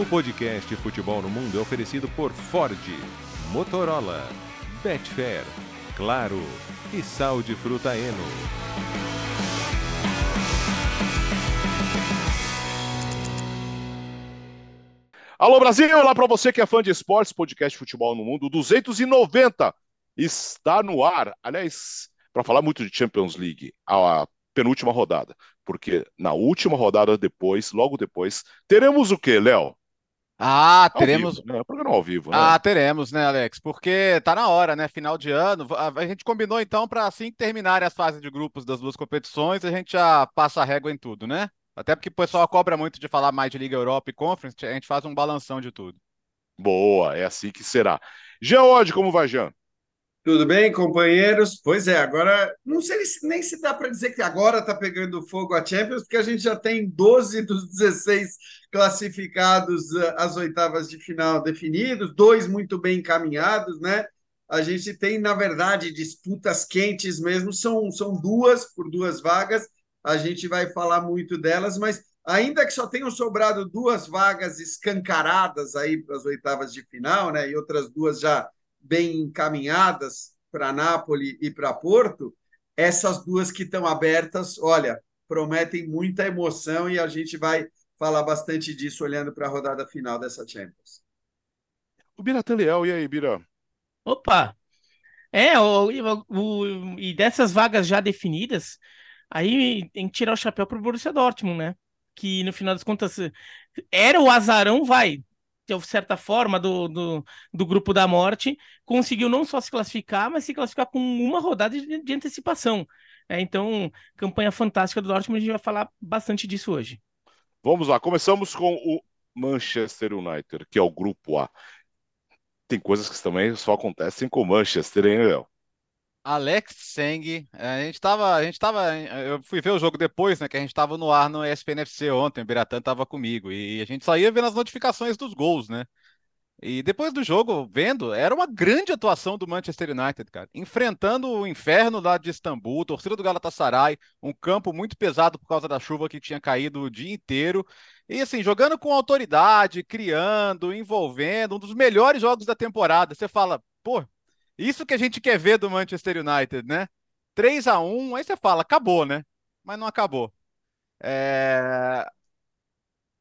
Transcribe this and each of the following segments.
O podcast Futebol no Mundo é oferecido por Ford, Motorola, Betfair, Claro e Sal de Fruta Eno. Alô Brasil, olá para você que é fã de esportes, podcast Futebol no Mundo 290 está no ar. Aliás, para falar muito de Champions League, a penúltima rodada, porque na última rodada depois, logo depois, teremos o quê, Léo? Ah, teremos. Vivo, né? Programa ao vivo, né? Ah, teremos, né, Alex? Porque tá na hora, né? Final de ano. A gente combinou então para assim que terminarem as fases de grupos das duas competições, a gente já passa a régua em tudo, né? Até porque o pessoal cobra muito de falar mais de Liga Europa e Conference, a gente faz um balanção de tudo. Boa, é assim que será. Jean Odd, como vai, Jean? Tudo bem, companheiros? Pois é, agora não sei nem se dá para dizer que agora está pegando fogo a Champions, porque a gente já tem 12 dos 16 classificados eh, às oitavas de final definidos, dois muito bem encaminhados, né? A gente tem, na verdade, disputas quentes mesmo, são, são duas por duas vagas, a gente vai falar muito delas, mas ainda que só tenham sobrado duas vagas escancaradas aí para as oitavas de final, né? E outras duas já bem encaminhadas para Nápoles e para Porto, essas duas que estão abertas, olha, prometem muita emoção e a gente vai falar bastante disso olhando para a rodada final dessa Champions. O Bira Teliel, e aí, Bira? Opa! É, o, o, o, e dessas vagas já definidas, aí tem que tirar o chapéu para o Borussia Dortmund, né? Que no final das contas era o azarão, vai, de certa forma, do, do, do, grupo da morte, conseguiu não só se classificar, mas se classificar com uma rodada de, de antecipação. É, então, campanha fantástica do Dortmund, a gente vai falar bastante disso hoje. Vamos lá, começamos com o Manchester United, que é o grupo A. Tem coisas que também só acontecem com o Manchester, hein, Léo? Alex Seng, a gente tava, a gente tava, eu fui ver o jogo depois, né, que a gente tava no ar no ESPN FC ontem, o Biratan tava comigo, e a gente só ia vendo as notificações dos gols, né, e depois do jogo, vendo, era uma grande atuação do Manchester United, cara, enfrentando o inferno lá de Istambul, torcida do Galatasaray, um campo muito pesado por causa da chuva que tinha caído o dia inteiro, e assim, jogando com autoridade, criando, envolvendo, um dos melhores jogos da temporada, você fala, pô, isso que a gente quer ver do Manchester United, né? 3 a 1 aí você fala, acabou, né? Mas não acabou. É...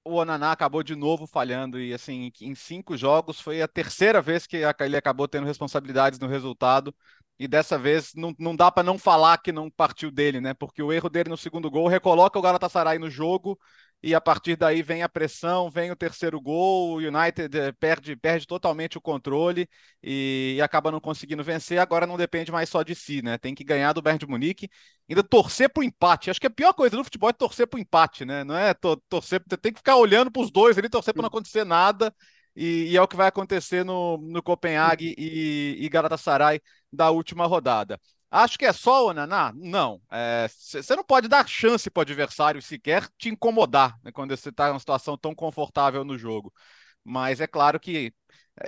O Onaná acabou de novo falhando e assim, em cinco jogos foi a terceira vez que ele acabou tendo responsabilidades no resultado. E dessa vez não, não dá para não falar que não partiu dele, né? Porque o erro dele no segundo gol recoloca o Galatasaray no jogo e a partir daí vem a pressão, vem o terceiro gol, o United eh, perde, perde totalmente o controle e, e, acaba não conseguindo vencer. Agora não depende mais só de si, né? Tem que ganhar do Bayern de Munique, ainda torcer para o empate. Acho que a pior coisa no futebol é torcer para o empate, né? Não é torcer, tem que ficar olhando para os dois ali, torcer para não acontecer nada. E, e, é o que vai acontecer no, no Copenhague e, e Galatasaray da última rodada. Acho que é só o Naná? Não. Você é, não pode dar chance para o adversário sequer te incomodar né, quando você está em uma situação tão confortável no jogo. Mas é claro que.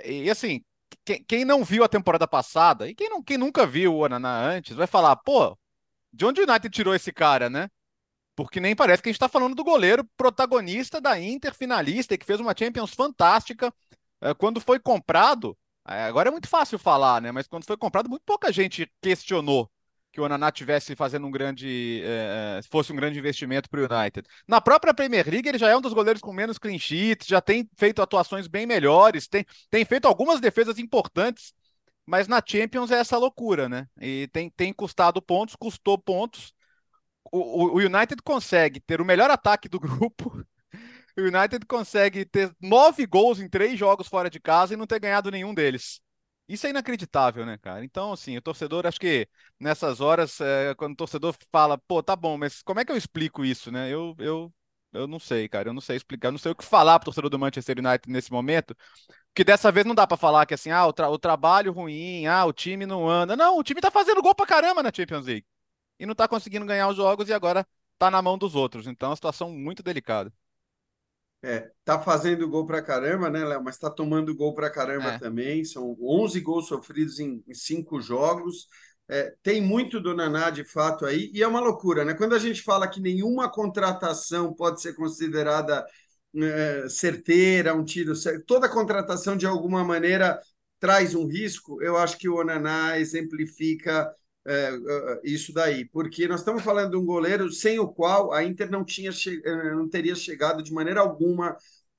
E assim, quem, quem não viu a temporada passada, e quem, não, quem nunca viu o Naná antes, vai falar, pô, de onde o United tirou esse cara, né? Porque nem parece que a gente está falando do goleiro protagonista da Inter, finalista, que fez uma Champions fantástica. É, quando foi comprado, é, agora é muito fácil falar, né? Mas quando foi comprado, muito pouca gente questionou que o Onaná tivesse fazendo um grande, é, é fosse um grande investimento para o United. Na própria Premier League, ele já é um dos goleiros com menos clean sheets, já tem feito atuações bem melhores, tem, tem feito algumas defesas importantes, mas na Champions é essa loucura, né? E tem, tem custado pontos, custou pontos. O, o, o United consegue ter o melhor ataque do grupo o United consegue ter nove gols em três jogos fora de casa e não ter ganhado nenhum deles. Isso é inacreditável, né, cara? Então, assim, o torcedor, acho que nessas horas, é, quando o torcedor fala, pô, tá bom, mas como é que eu explico isso, né? Eu, eu, eu não sei, cara, eu não sei explicar, eu não sei o que falar pro torcedor do Manchester United nesse momento, porque dessa vez não dá para falar que, assim, ah, o, tra o trabalho ruim, ah, o time não anda. Não, o time tá fazendo gol pra caramba na Champions League. E não tá conseguindo ganhar os jogos e agora tá na mão dos outros. Então, é uma situação muito delicada. É, tá fazendo gol pra caramba, né, Léo? Mas tá tomando gol pra caramba é. também. São 11 gols sofridos em, em cinco jogos. É, tem muito do Naná de fato aí, e é uma loucura, né? Quando a gente fala que nenhuma contratação pode ser considerada é, certeira, um tiro certo. Toda contratação, de alguma maneira, traz um risco. Eu acho que o Onaná exemplifica é, isso daí, porque nós estamos falando de um goleiro sem o qual a Inter não, tinha não teria chegado de maneira alguma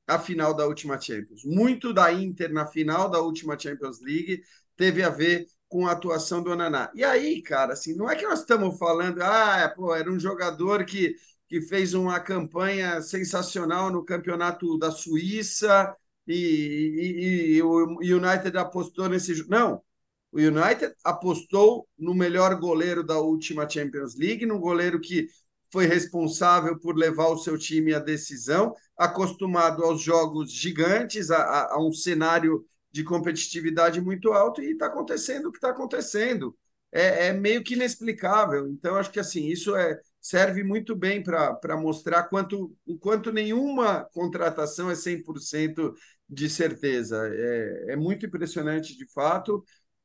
à final da última Champions. Muito da Inter na final da última Champions League teve a ver com a atuação do Onaná. E aí, cara, assim, não é que nós estamos falando, ah, pô, era um jogador que, que fez uma campanha sensacional no campeonato da Suíça e, e, e o United apostou nesse. Não, o United apostou no melhor goleiro da última Champions League, num goleiro que foi responsável por levar o seu time à decisão, acostumado aos jogos gigantes, a, a, a um cenário de competitividade muito alto e está acontecendo o que está acontecendo. É, é, meio que inexplicável. Então, acho que assim, isso é, serve muito bem para mostrar quanto, o quanto nenhuma contratação é 100% de certeza. É, é muito impressionante, de fato.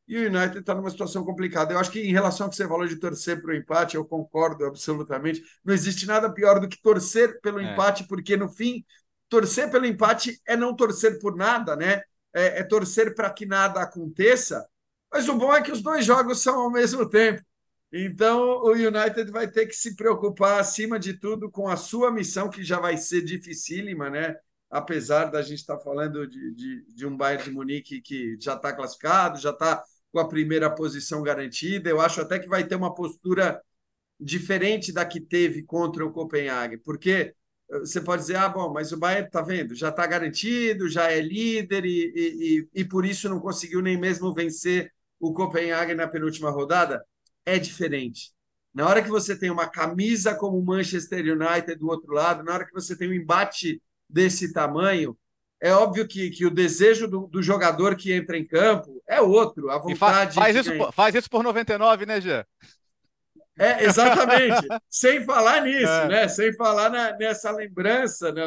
E o United está numa situação complicada. Eu acho que, em relação ao que você falou de torcer para o empate, eu concordo absolutamente. Não existe nada pior do que torcer pelo é. empate, porque, no fim, torcer pelo empate é não torcer por nada, né? é, é torcer para que nada aconteça, mas o bom é que os dois jogos são ao mesmo tempo. Então, o United vai ter que se preocupar, acima de tudo, com a sua missão, que já vai ser dificílima, né? Apesar da gente estar tá falando de, de, de um Bayern de Munique que já está classificado, já está com a primeira posição garantida. Eu acho até que vai ter uma postura diferente da que teve contra o Copenhague, porque você pode dizer, ah, bom, mas o Bayern está vendo, já está garantido, já é líder e, e, e, por isso não conseguiu nem mesmo vencer o Copenhague na penúltima rodada. É diferente. Na hora que você tem uma camisa como o Manchester United do outro lado, na hora que você tem um embate desse tamanho, é óbvio que, que o desejo do, do jogador que entra em campo é outro, a vontade. Fa faz, isso, faz isso por 99, né, Gê? É, exatamente. Sem falar nisso, é. né? Sem falar na, nessa lembrança, né?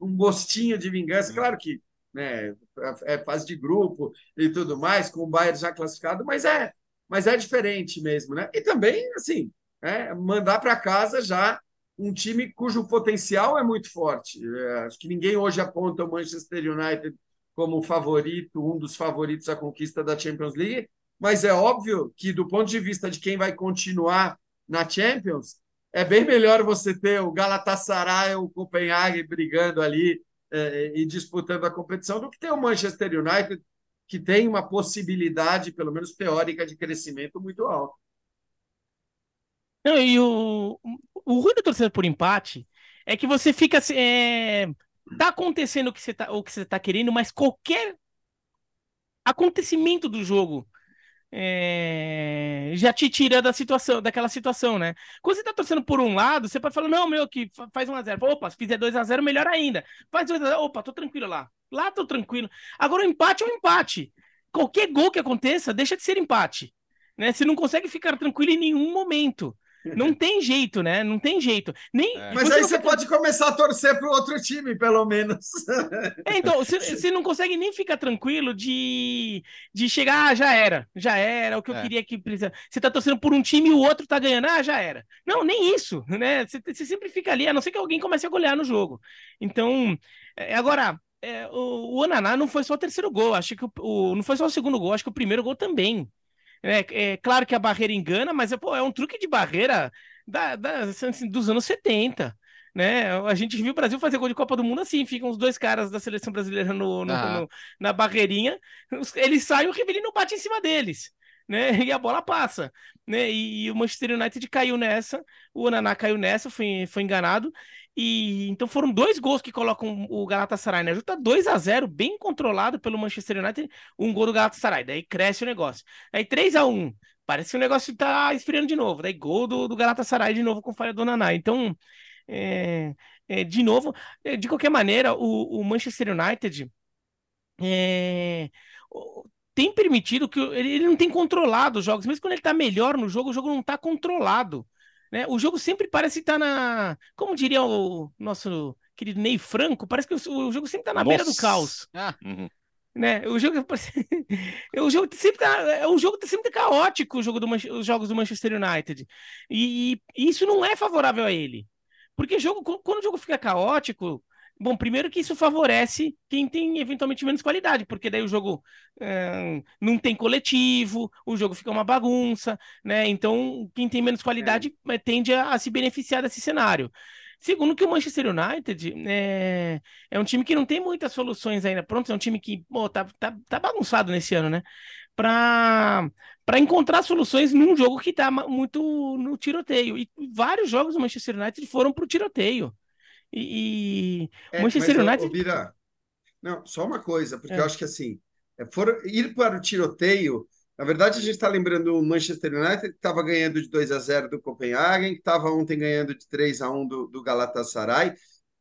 um gostinho de vingança. Claro que né, é, é fase de grupo e tudo mais, com o Bayern já classificado, mas é, mas é diferente mesmo, né? E também, assim, é, mandar para casa já um time cujo potencial é muito forte. É, acho que ninguém hoje aponta o Manchester United como favorito, um dos favoritos à conquista da Champions League, mas é óbvio que, do ponto de vista de quem vai continuar na Champions, é bem melhor você ter o Galatasaray ou o Copenhague brigando ali é, e disputando a competição do que ter o Manchester United, que tem uma possibilidade, pelo menos teórica, de crescimento muito alto. E o, o ruim do torcedor por empate é que você fica. É, tá acontecendo o que você tá, o que você tá querendo, mas qualquer acontecimento do jogo é, já te tira da situação, daquela situação, né? Quando você tá torcendo por um lado, você pode falar, não, meu, que faz 1x0. Opa, se fizer 2x0, melhor ainda. Faz 2x0, opa, tô tranquilo lá. Lá tô tranquilo. Agora o empate é um empate. Qualquer gol que aconteça, deixa de ser empate. Né? Você não consegue ficar tranquilo em nenhum momento. Não tem jeito, né? Não tem jeito. Nem, é. Mas aí você pode começar a torcer para o outro time, pelo menos. É, então, você, não consegue nem ficar tranquilo de, de chegar, ah, já era, já era, o que eu é. queria que precisa. Você está torcendo por um time e o outro está ganhando, ah, já era. Não, nem isso, né? Você, você, sempre fica ali, a não ser que alguém comece a golear no jogo. Então, é, agora, é, o, o Ananá não foi só o terceiro gol, acho que o, o, não foi só o segundo gol, acho que o primeiro gol também. É, é claro que a barreira engana, mas é, pô, é um truque de barreira da, da, assim, dos anos 70. Né? A gente viu o Brasil fazer gol de Copa do Mundo assim, ficam os dois caras da seleção brasileira no, no, ah. no na barreirinha, eles saem, o Rivelino bate em cima deles. Né? E a bola passa, né? E, e, o Manchester United caiu nessa, o Ananá caiu nessa, foi, foi enganado, e então foram dois gols que colocam o Galatasaray na né? luta, 2 a 0 bem controlado pelo Manchester United, um gol do Galatasaray, daí cresce o negócio. Aí 3 a 1 parece que o negócio tá esfriando de novo, daí gol do, do Galatasaray de novo com falha do Naná. Então, é, é, de novo, é, de qualquer maneira, o, o Manchester United é, tem permitido que ele, ele não tem controlado os jogos, mesmo quando ele tá melhor no jogo, o jogo não tá controlado. Né? O jogo sempre parece estar tá na. Como diria o nosso querido Ney Franco, parece que o, o jogo sempre está na Nossa. beira do caos. Ah. Uhum. Né? O jogo, o jogo sempre tá, o jogo tá sempre caótico, o jogo do, os jogos do Manchester United. E, e, isso não é favorável a ele. Porque jogo, quando o jogo fica caótico, Bom, primeiro que isso favorece quem tem eventualmente menos qualidade, porque daí o jogo é, não tem coletivo, o jogo fica uma bagunça, né? Então, quem tem menos qualidade é. tende a, a, se beneficiar desse cenário. Segundo que o Manchester United é, é um time que não tem muitas soluções ainda. Pronto, é um time que pô, tá, tá, tá bagunçado nesse ano, né? Para encontrar soluções num jogo que está muito no tiroteio. E vários jogos do Manchester United foram para o tiroteio. E, e é, Manchester mas, United. Bira, não, só uma coisa, porque é. eu acho que assim, é, for, ir para o tiroteio. Na verdade, a gente está lembrando o Manchester United que estava ganhando de 2 a 0 do Copenhagen, que estava ontem ganhando de 3 a 1 do, do Galatasaray.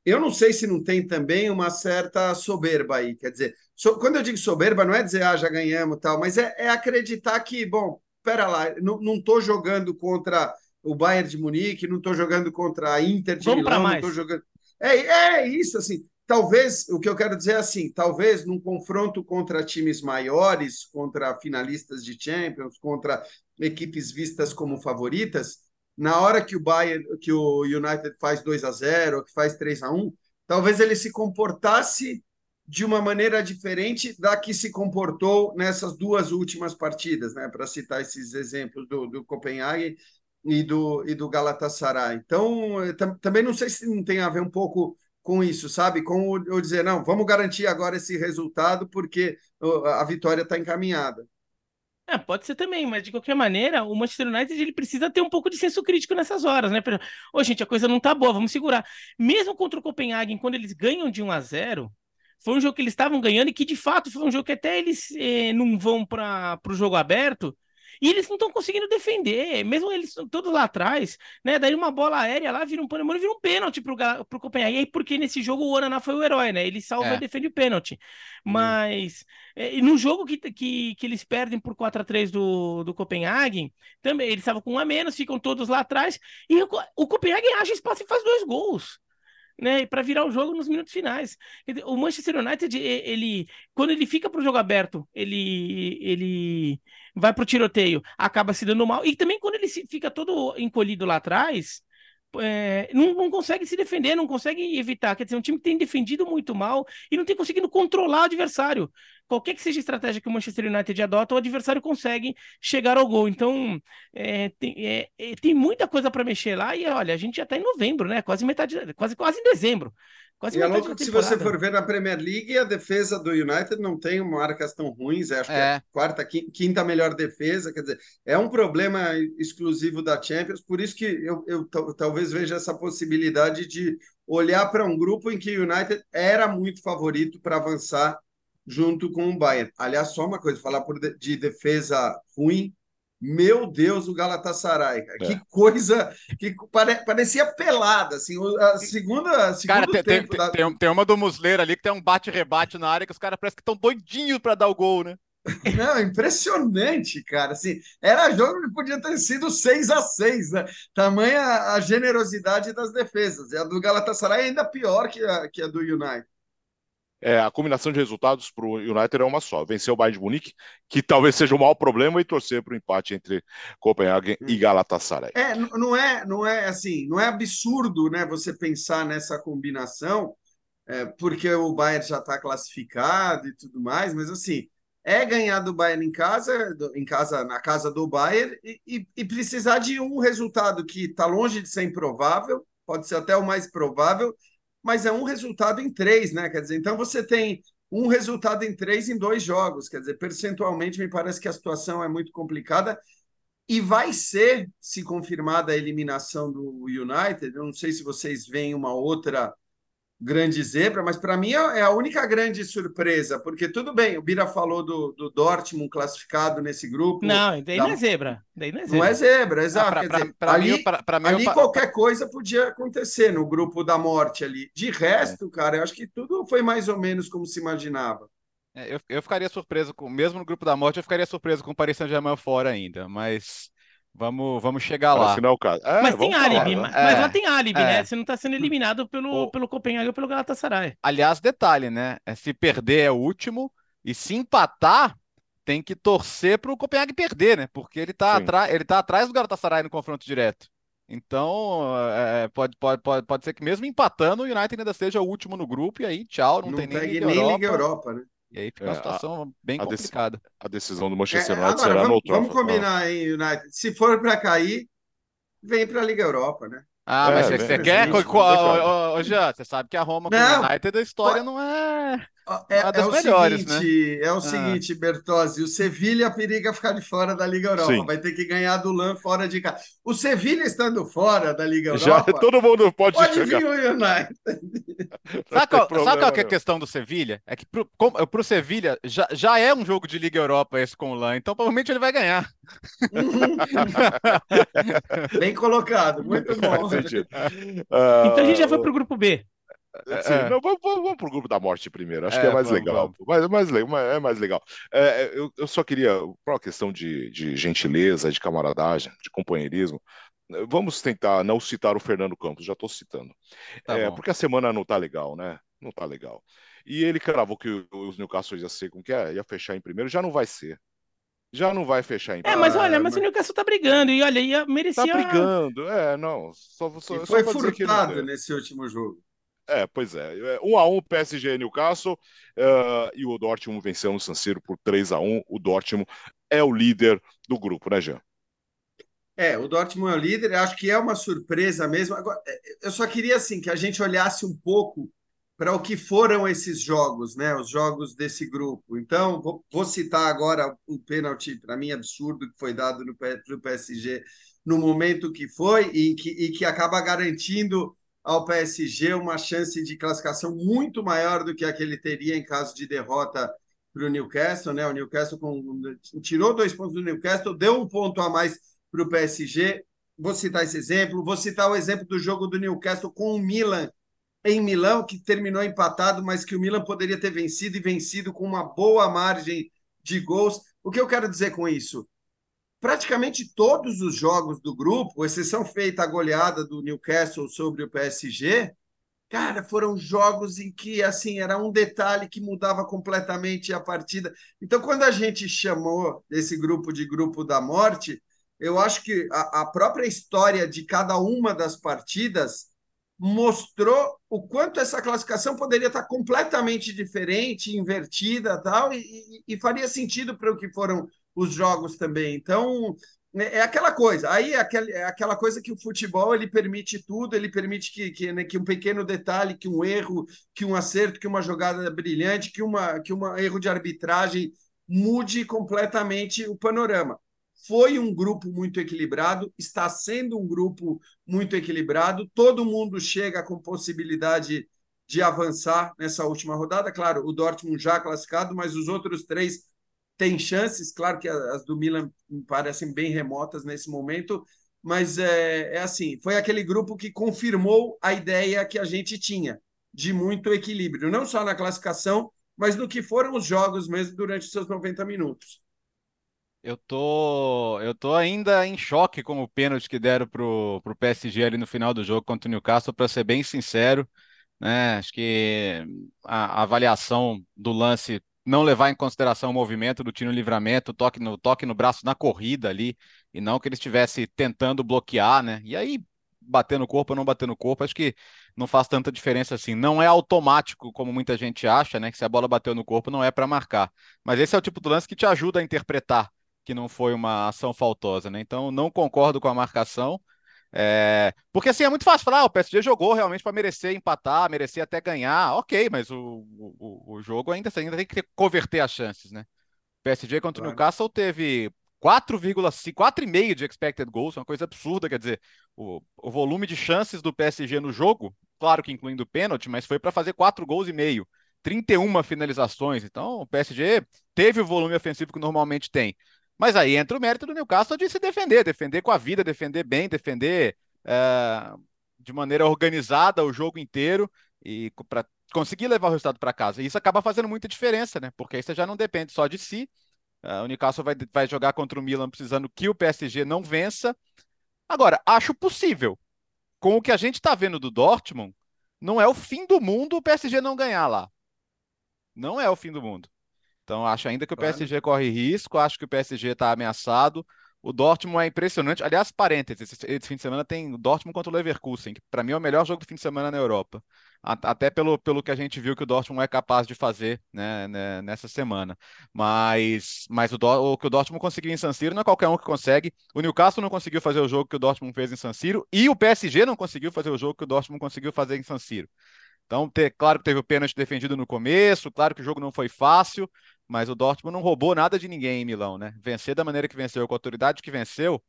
Eu não sei se não tem também uma certa soberba aí. Quer dizer, so, quando eu digo soberba, não é dizer, ah, já ganhamos tal, mas é, é acreditar que, bom, pera lá, não estou jogando contra o Bayern de Munique, não estou jogando contra a Inter de Vamos Milão, não estou jogando. É, é isso, assim. Talvez, o que eu quero dizer é assim, talvez num confronto contra times maiores, contra finalistas de Champions, contra equipes vistas como favoritas, na hora que o Bayern, que o United faz 2 a 0, que faz 3 a 1, talvez ele se comportasse de uma maneira diferente da que se comportou nessas duas últimas partidas, né? Para citar esses exemplos do, do Copenhague e do, e do Galatasaray. Então, também não sei se tem a ver um pouco com isso, sabe? Com o, dizer, não, vamos garantir agora esse resultado porque a vitória está encaminhada. É, pode ser também, mas de qualquer maneira, o Manchester United ele precisa ter um pouco de senso crítico nessas horas, né? Ô, gente, a coisa não tá boa, vamos segurar. Mesmo contra o Copenhagen, quando eles ganham de 1 a 0 foi um jogo que eles estavam ganhando e que de fato foi um jogo que até eles eh, não vão para o jogo aberto, e eles não estão conseguindo defender, mesmo eles todos lá atrás, né? Daí uma bola aérea lá vira um pandemônio, vira um pênalti pro, pro Copenhague. E aí, porque nesse jogo o Onaná foi o herói, né? Ele salva é. e defende o pênalti. Mas é, no jogo que, que, que eles perdem por 4 a 3 do, do Copenhagen, também eles estavam com um a menos, ficam todos lá atrás, e o, o Copenhagen acha espaço e faz dois gols né, para virar o jogo nos minutos finais. O Manchester United, ele, quando ele fica para o jogo aberto, ele, ele vai para o tiroteio, acaba se dando mal. E também quando ele fica todo encolhido lá atrás, é, não, não, consegue se defender, não consegue evitar. Quer dizer, um time que tem defendido muito mal e não tem conseguido controlar o adversário. Qualquer que seja a estratégia que o Manchester United adota, o adversário consegue chegar ao gol. Então, é, tem, é, é tem, muita coisa para mexer lá. E olha, a gente já está em novembro, né? Quase metade, quase, quase em dezembro. Quase e é louco que se você for ver na Premier League, a defesa do United não tem marcas tão ruins, acho que é a é. quarta, quinta melhor defesa, quer dizer, é um problema exclusivo da Champions, por isso que eu, eu talvez veja essa possibilidade de olhar para um grupo em que o United era muito favorito para avançar junto com o Bayern. Aliás, só uma coisa, falar de defesa ruim, meu Deus, o Galatasaray, cara. É. Que coisa, que pare, parecia pelada, assim, a segunda, cara, tem, tem, da... tem, tem, uma do Musleiro ali que tem um bate-rebate na área que os caras parecem que estão doidinhos para dar o gol, né? Não, impressionante, cara. Assim, era jogo que podia ter sido 6 a 6 né? Tamanha a generosidade das defesas. E a do Galatasaray é ainda pior que a, que a do United é, a combinação de resultados para o United é uma só. Vencer o Bayern de Munique, que talvez seja o maior problema, e torcer para o empate entre Copenhagen e hum. Galatasaray. É, não é, não é assim, não é absurdo, né? Você pensar nessa combinação, é, porque o Bayern já está classificado e tudo mais, mas assim é ganhar do Bayern em casa, em casa na casa do Bayern e, e, e precisar de um resultado que está longe de ser improvável, pode ser até o mais provável, mas é um resultado em três, né? Quer dizer, então você tem um resultado em três em dois jogos. Quer dizer, percentualmente me parece que a situação é muito complicada e vai ser, se confirmada a eliminação do United. Eu não sei se vocês veem uma outra grande zebra, mas para mim é, é a única grande surpresa, porque tudo bem, o Bira falou do, do Dortmund classificado nesse grupo. Não, daí da... não é zebra. Daí não é zebra, não é zebra exato. Ah, pra, dizer, pra, ali, mim, pra, pra mim, ali qualquer coisa podia acontecer no grupo da morte ali. De resto, é. cara, eu acho que tudo foi mais ou menos como se imaginava. É, eu, eu ficaria surpreso com, mesmo no grupo da morte, eu ficaria surpreso com o Paris Saint-Germain fora ainda, mas Vamos, vamos chegar Parece lá. Que não é o caso. É, mas tem álibi, falar, né? mas é, lá tem álibi, é. né? Você não está sendo eliminado pelo, o... pelo Copenhague ou pelo Galatasaray. Aliás, detalhe, né? É, se perder é o último, e se empatar, tem que torcer para o Copenhague perder, né? Porque ele está atrás, ele tá atrás do Galatasaray no confronto direto. Então, é, pode, pode, pode, pode ser que mesmo empatando, o United ainda seja o último no grupo, e aí tchau, não, Não tem nem Liga nem Europa. Liga Europa, né? E aí fica É, uma a- situação bem a dec- complicada. A decisão do É, Manchester United agora, será no vamos, Old vamos Trafford. combinar, hein, United? Se for para cair, vem para a Liga Europa, né? Ah, É, mas você, você quer? Ô, Jean, você sabe que a Roma com o United, a história não é. É, Uma das é o melhores, né? seguinte, é o Ah. seguinte, Bertozzi, o Sevilha periga ficar de fora da Liga Europa, Sim. vai ter que ganhar do LAN fora de casa. O Sevilha estando fora da Liga Já Europa, todo mundo pode, pode chegar. vir o United. Sabe qual, problema sabe qual que é a questão do Sevilha? É que pro, como, pro Sevilha já, já é um jogo de Liga Europa esse com o LAN, então provavelmente ele vai ganhar. Bem colocado, muito bom. Então a gente já foi Ah, pro grupo B. Sim, É. não, vamos, vamos, vamos pro grupo da morte primeiro. Acho É, que é mais vamos, legal. vamos. Mas, mais, mas é mais legal. É, é, eu, eu só queria, por uma questão de, de gentileza, de camaradagem, de companheirismo, vamos tentar não citar o Fernando Campos, já estou citando. Tá É, porque a semana não tá legal, né? Não tá legal. E ele cravou que o- os Newcastle ia ser com que é, ia fechar em primeiro, já não vai ser. Já não vai fechar em É, primeiro. mas olha, mas mas- o Newcastle tá brigando. E olha, ia, Tá merecia. brigando, é, não. Só, só, E só foi não furtado nesse último jogo. É, pois é. É, 1 a 1 PSG Newcastle eh, e o Dortmund venceu no San Siro por 3 a 1. O Dortmund é o líder do grupo, né, Jean? É, o Dortmund é o líder, acho que é uma surpresa mesmo. Agora, é, eu só queria assim que a gente olhasse um pouco para o que foram esses jogos, né? Os jogos desse grupo. Então, vou, vou citar agora o pênalti, para mim, absurdo que foi dado no pro PSG no momento que foi e que, e que acaba garantindo ao PSG uma chance de classificação muito maior do que a que ele teria em caso de derrota para o Newcastle, né? O Newcastle com- tirou dois pontos do Newcastle, deu um ponto a mais para o PSG. Vou citar esse exemplo. Vou citar o exemplo do jogo do Newcastle com o Milan em Milão, que terminou empatado, mas que o Milan poderia ter vencido e vencido com uma boa margem de gols. O que eu quero dizer com isso? Praticamente todos os jogos do grupo, exceção feita a goleada do Newcastle sobre o PSG, cara, foram jogos em que assim era um detalhe que mudava completamente a partida. Então, quando a gente chamou esse grupo de grupo da morte, eu acho que a, a própria história de cada uma das partidas mostrou o quanto essa classificação poderia estar completamente diferente, invertida tal, e, e, e faria sentido para o que foram os jogos também. Então, é é aquela coisa. Aí é aquela, é aquela coisa que o futebol ele permite tudo, ele permite que, que, né, que um pequeno detalhe, que um erro, que um acerto, que uma jogada brilhante, que, uma, que um erro de arbitragem mude completamente o panorama. Foi um grupo muito equilibrado, está sendo um grupo muito equilibrado, todo mundo chega com possibilidade de avançar nessa última rodada. Claro, o Dortmund já classificado, mas os outros três têm chances. Claro que as do Milan parecem bem remotas nesse momento, mas é, é assim: foi aquele grupo que confirmou a ideia que a gente tinha de muito equilíbrio, não só na classificação, mas no que foram os jogos mesmo durante os seus 90 minutos. Eu tô, eu tô ainda em choque com o pênalti que deram pro, pro PSG ali no final do jogo contra o Newcastle, para ser bem sincero, né? Acho que a, a avaliação do lance não levar em consideração o movimento do tiro livramento, toque no, toque no braço na corrida ali, e não que ele estivesse tentando bloquear, né? E aí, bater no corpo ou não bater no corpo, acho que não faz tanta diferença assim. Não é automático, como muita gente acha, né? Que se a bola bateu no corpo não é para marcar. Mas esse é o tipo do lance que te ajuda a interpretar que não foi uma ação faltosa, né? Então, não concordo com a marcação. É... Porque assim é muito fácil falar, ah, o PSG jogou realmente para merecer empatar, merecer até ganhar, ok, mas o, o, o jogo ainda, ainda tem que converter as chances, né? O PSG contra Claro. o Newcastle teve 4,5, 4,5 de expected goals, uma coisa absurda, quer dizer, o, o volume de chances do PSG no jogo, claro que incluindo o pênalti, mas foi para fazer 4 gols e meio, 31 finalizações, então o PSG teve o volume ofensivo que normalmente tem. Mas aí entra o mérito do Newcastle de se defender, defender com a vida, defender bem, defender é, de maneira organizada o jogo inteiro e para conseguir levar o resultado para casa. E isso acaba fazendo muita diferença, né? Porque aí você já não depende só de si. Uh, o Newcastle vai, vai jogar contra o Milan precisando que o PSG não vença. Agora, acho possível. Com o que a gente está vendo do Dortmund, não é o fim do mundo o PSG não ganhar lá. Não é o fim do mundo. Então, acho ainda que o Claro. PSG corre risco, acho que o PSG está ameaçado. o Dortmund é impressionante. Aliás, parênteses, esse, fim de semana tem o Dortmund contra o Leverkusen, que para mim é o melhor jogo do fim de semana na Europa. Até pelo, pelo que a gente viu que o Dortmund é capaz de fazer né, né, nessa semana. Mas, mas o, o, que o Dortmund conseguiu em San Siro não é qualquer um que consegue. O Newcastle não conseguiu fazer o jogo que o Dortmund fez em San Siro e o PSG não conseguiu fazer o jogo que o Dortmund conseguiu fazer em San Siro. Então, ter, claro que teve o pênalti defendido no começo, claro que o jogo não foi fácil, mas o Dortmund não roubou nada de ninguém em Milão, né? Vencer da maneira que venceu, com a autoridade que venceu,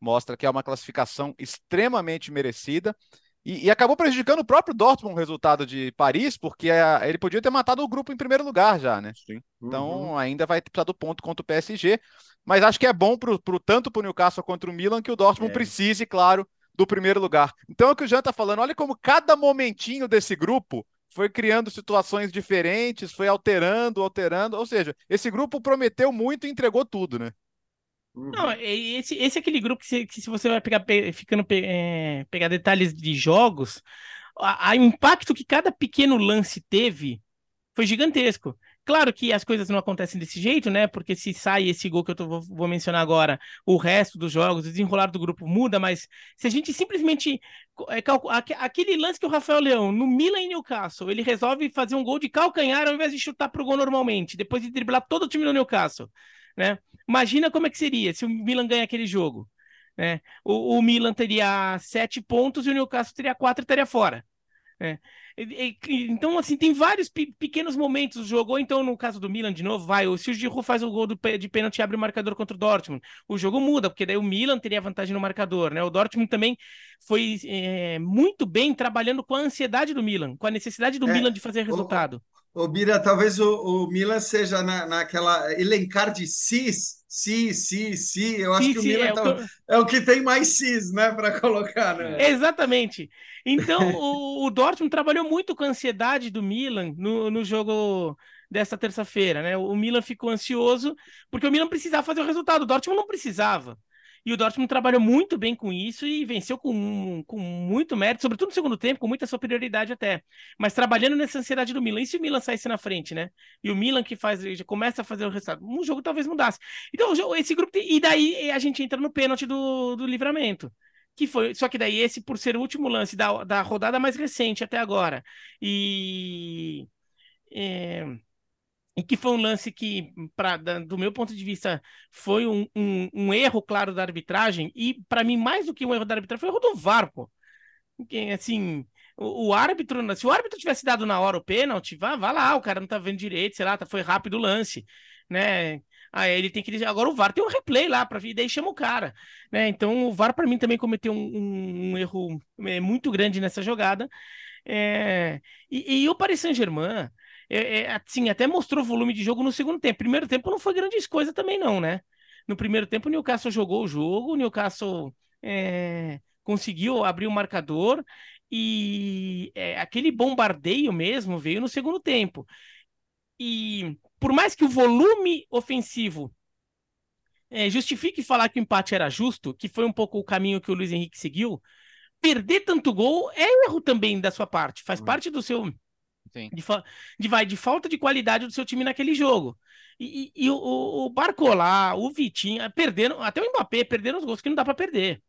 mostra que é uma classificação extremamente merecida. E, e acabou prejudicando o próprio Dortmund o resultado de Paris, porque a, ele podia ter matado o grupo em primeiro lugar já, né? Sim. Então uhum. ainda vai precisar do ponto contra o PSG. Mas acho que é bom pro, pro, tanto para o Newcastle quanto o Milan que o Dortmund é. precise, claro, do primeiro lugar. Então é o que o Jean está falando. Olha como cada momentinho desse grupo foi criando situações diferentes, foi alterando, alterando. Ou seja, esse grupo prometeu muito e entregou tudo, né? Uhum. Não, esse, esse é aquele grupo que, se, que se você vai pegar, ficando, é, pegar detalhes de jogos, o impacto que cada pequeno lance teve foi gigantesco. Claro que as coisas não acontecem desse jeito, né? Porque se sai esse gol que eu tô, vou, mencionar agora, o resto dos jogos, o desenrolar do grupo muda, mas se a gente simplesmente. É, aquele lance que o Rafael Leão, no Milan e Newcastle, ele resolve fazer um gol de calcanhar ao invés de chutar pro gol normalmente, depois de driblar todo o time do Newcastle, né? Imagina como é que seria se o Milan ganha aquele jogo. Né? O, o Milan teria sete pontos e o Newcastle teria quatro e estaria fora. Né? Então, assim, tem vários pequenos momentos. Jogou, então, no caso do Milan, de novo, vai. Se o Giroud faz o gol do, de pênalti e abre o marcador contra o Dortmund, o jogo muda, porque daí o Milan teria vantagem no marcador, né? O Dortmund também foi é, muito bem trabalhando com a ansiedade do Milan, com a necessidade do é, Milan de fazer resultado. Ô, Bira, talvez o, o Milan seja na, naquela elencar de cis, si, si, si. Eu acho que o Milan é, tá, o que... é, o que tem mais cis, né, para colocar, né? Exatamente. Então, o, o, Dortmund trabalhou muito com a ansiedade do Milan no, no jogo dessa terça-feira, né? O Milan ficou ansioso porque o Milan precisava fazer o resultado, o Dortmund não precisava. E o Dortmund trabalhou muito bem com isso e venceu com, com muito mérito, sobretudo no segundo tempo, com muita superioridade até. Mas trabalhando nessa ansiedade do Milan. E se o Milan saísse na frente, né? E o Milan que faz, já começa a fazer o resultado, um jogo talvez mudasse. Então, esse grupo. E daí a gente entra no pênalti do, do livramento que foi, só que daí esse por ser o último lance da, da rodada mais recente até agora e é, e que foi um lance que, pra, do meu ponto de vista, foi um, um, um erro claro da arbitragem, e para mim, mais do que um erro da arbitragem, foi o do VAR, pô. Assim, o, o, árbitro, se o árbitro tivesse dado na hora o pênalti, vá, vá lá, o cara não tá vendo direito, sei lá, tá, foi rápido o lance, né? Aí ele tem que dizer, agora o VAR tem um replay lá para vir, daí chama o cara, né? Então o VAR para mim também cometeu um, um erro é, muito grande nessa jogada. É... E, e o Paris Saint-Germain, é, é, assim, até mostrou volume de jogo no segundo tempo. Primeiro tempo não foi grande coisa também, não, né? No primeiro tempo, o Newcastle jogou o jogo, o Newcastle é, conseguiu abrir o marcador e é, aquele bombardeio mesmo veio no segundo tempo. E por mais que o volume ofensivo é, justifique falar que o empate era justo, que foi um pouco o caminho que o Luiz Henrique seguiu, perder tanto gol é erro também da sua parte, faz parte do seu de, de, vai, de falta de qualidade do seu time naquele jogo. E, e, e o, o Barcolá, o Vitinho, perderam, até o Mbappé perderam os gols que não dá para perder.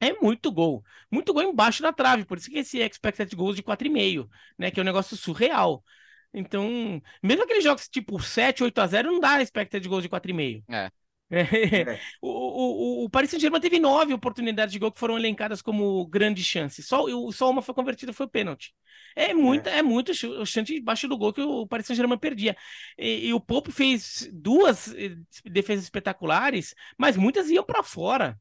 É muito gol. Muito gol embaixo da trave. Por isso que esse expected goals de 4,5, né? Que é um negócio surreal. Então, mesmo aqueles jogos tipo 7, 8 a 0 não dá expected goals de 4,5. É. É. O, o, o Paris Saint-Germain teve nove oportunidades de gol que foram elencadas como grandes chances. Só, só uma foi convertida, foi o pênalti. É muita, é. é muito chance debaixo do gol que o Paris Saint-Germain perdia. E, e, o Pope fez duas eh, defesas espetaculares, mas muitas iam para fora.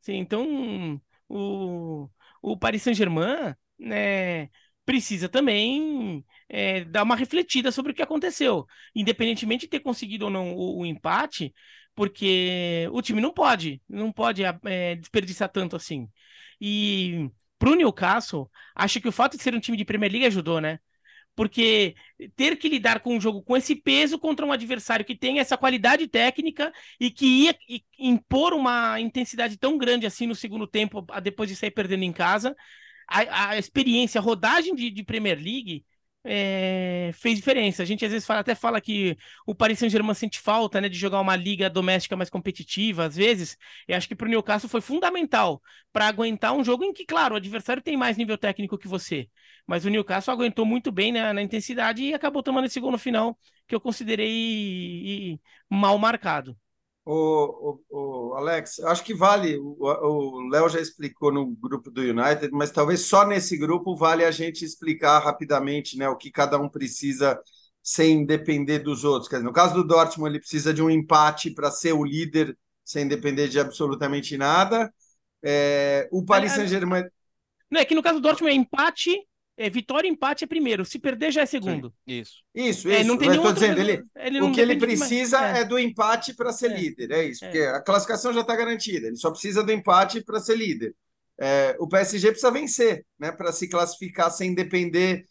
Sim, então, o, o Paris Saint-Germain né, precisa também é, dar uma refletida sobre o que aconteceu. Independentemente de ter conseguido ou não o, o empate, porque o time não pode, não pode é, desperdiçar tanto assim. E pro Newcastle, acho que o fato de ser um time de Premier League ajudou, né? Porque ter que lidar com um jogo com esse peso contra um adversário que tem essa qualidade técnica e que ia impor uma intensidade tão grande assim no segundo tempo, depois de sair perdendo em casa, a, a experiência, a rodagem de, de Premier League é, fez diferença. A gente às vezes fala, até fala que o Paris Saint-Germain sente falta né, de jogar uma liga doméstica mais competitiva, às vezes. E acho que para o Newcastle foi fundamental para aguentar um jogo em que, claro, o adversário tem mais nível técnico que você. Mas o Newcastle aguentou muito bem na, na intensidade e acabou tomando esse gol no final, que eu considerei mal marcado. O, o, o, Alex, acho que vale. O Léo já explicou no grupo do United, mas talvez só nesse grupo vale a gente explicar rapidamente né, o que cada um precisa sem depender dos outros. Quer dizer, no caso do Dortmund, ele precisa de um empate para ser o líder sem depender de absolutamente nada. É, o Paris Saint-Germain. Não, é que no caso do Dortmund é empate é, vitória e empate é primeiro. Se perder, já é segundo. Sim, isso. Isso, é, isso. não tem eu estou dizendo, ele, ele o que ele precisa é. é. do empate para ser é. líder. É isso. É. Porque a classificação já está garantida. Ele só precisa do empate para ser líder. É, o PSG precisa vencer, né? Para se classificar sem depender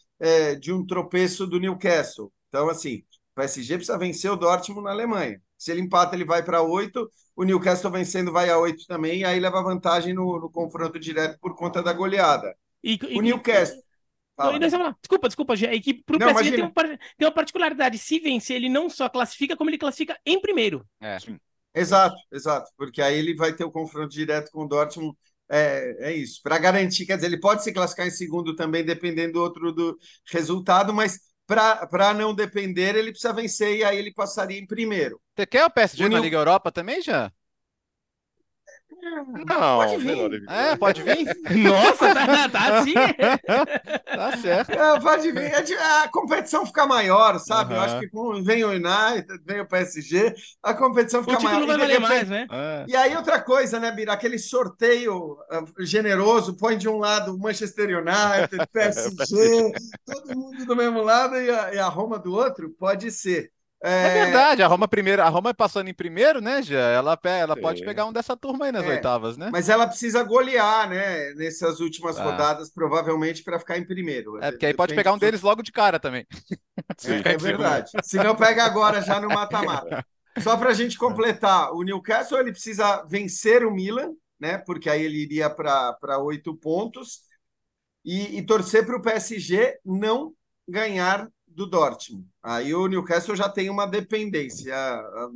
de um tropeço do Newcastle. Então, assim, o PSG precisa vencer o Dortmund na Alemanha. Se ele empata, ele vai para oito. O Newcastle vencendo vai a oito também, e aí leva vantagem no, no confronto direto por conta da goleada. E, o Newcastle. Fala, não, desculpa, desculpa, é que pro não, PSG tem, um, tem, uma particularidade. Se vencer, ele não só classifica, como ele classifica em primeiro. É. Exato, exato. Porque aí ele vai ter o confronto direto com o Dortmund. É, é isso. Para garantir, quer dizer, ele pode se classificar em segundo também, dependendo do outro do resultado, mas para não depender, ele precisa vencer e aí ele passaria em primeiro. Você quer o PSG o na Liga Europa também, já? Não, pode vir. É, pode vir? Nossa, tá, tá assim. tá certo. É, pode vir. A competição fica maior, sabe? Uhum. Eu acho que vem o United, vem o PSG, a competição fica o maior. Não vai valer mais, né? É. E aí, outra coisa, né, Bira? Aquele sorteio ah, generoso, põe de um lado o Manchester United, PSG, todo mundo do mesmo lado e a, e a Roma do outro, pode ser. É... é... verdade, a Roma primeiro, a Roma passando em primeiro, né, já ela, ela pode pegar um dessa turma aí nas é, oitavas, né? Mas ela precisa golear, né, nessas últimas ah. rodadas, provavelmente, para ficar em primeiro. É, porque aí pode pegar um deles logo de cara também. Sim, é, é verdade. Se não pega agora, já no mata-mata. Só para a gente completar, o Newcastle ele precisa vencer o Milan, né? Porque aí ele iria para oito pontos e, e torcer para o PSG não ganhar do Dortmund. Aí o Newcastle já tem uma dependência ah,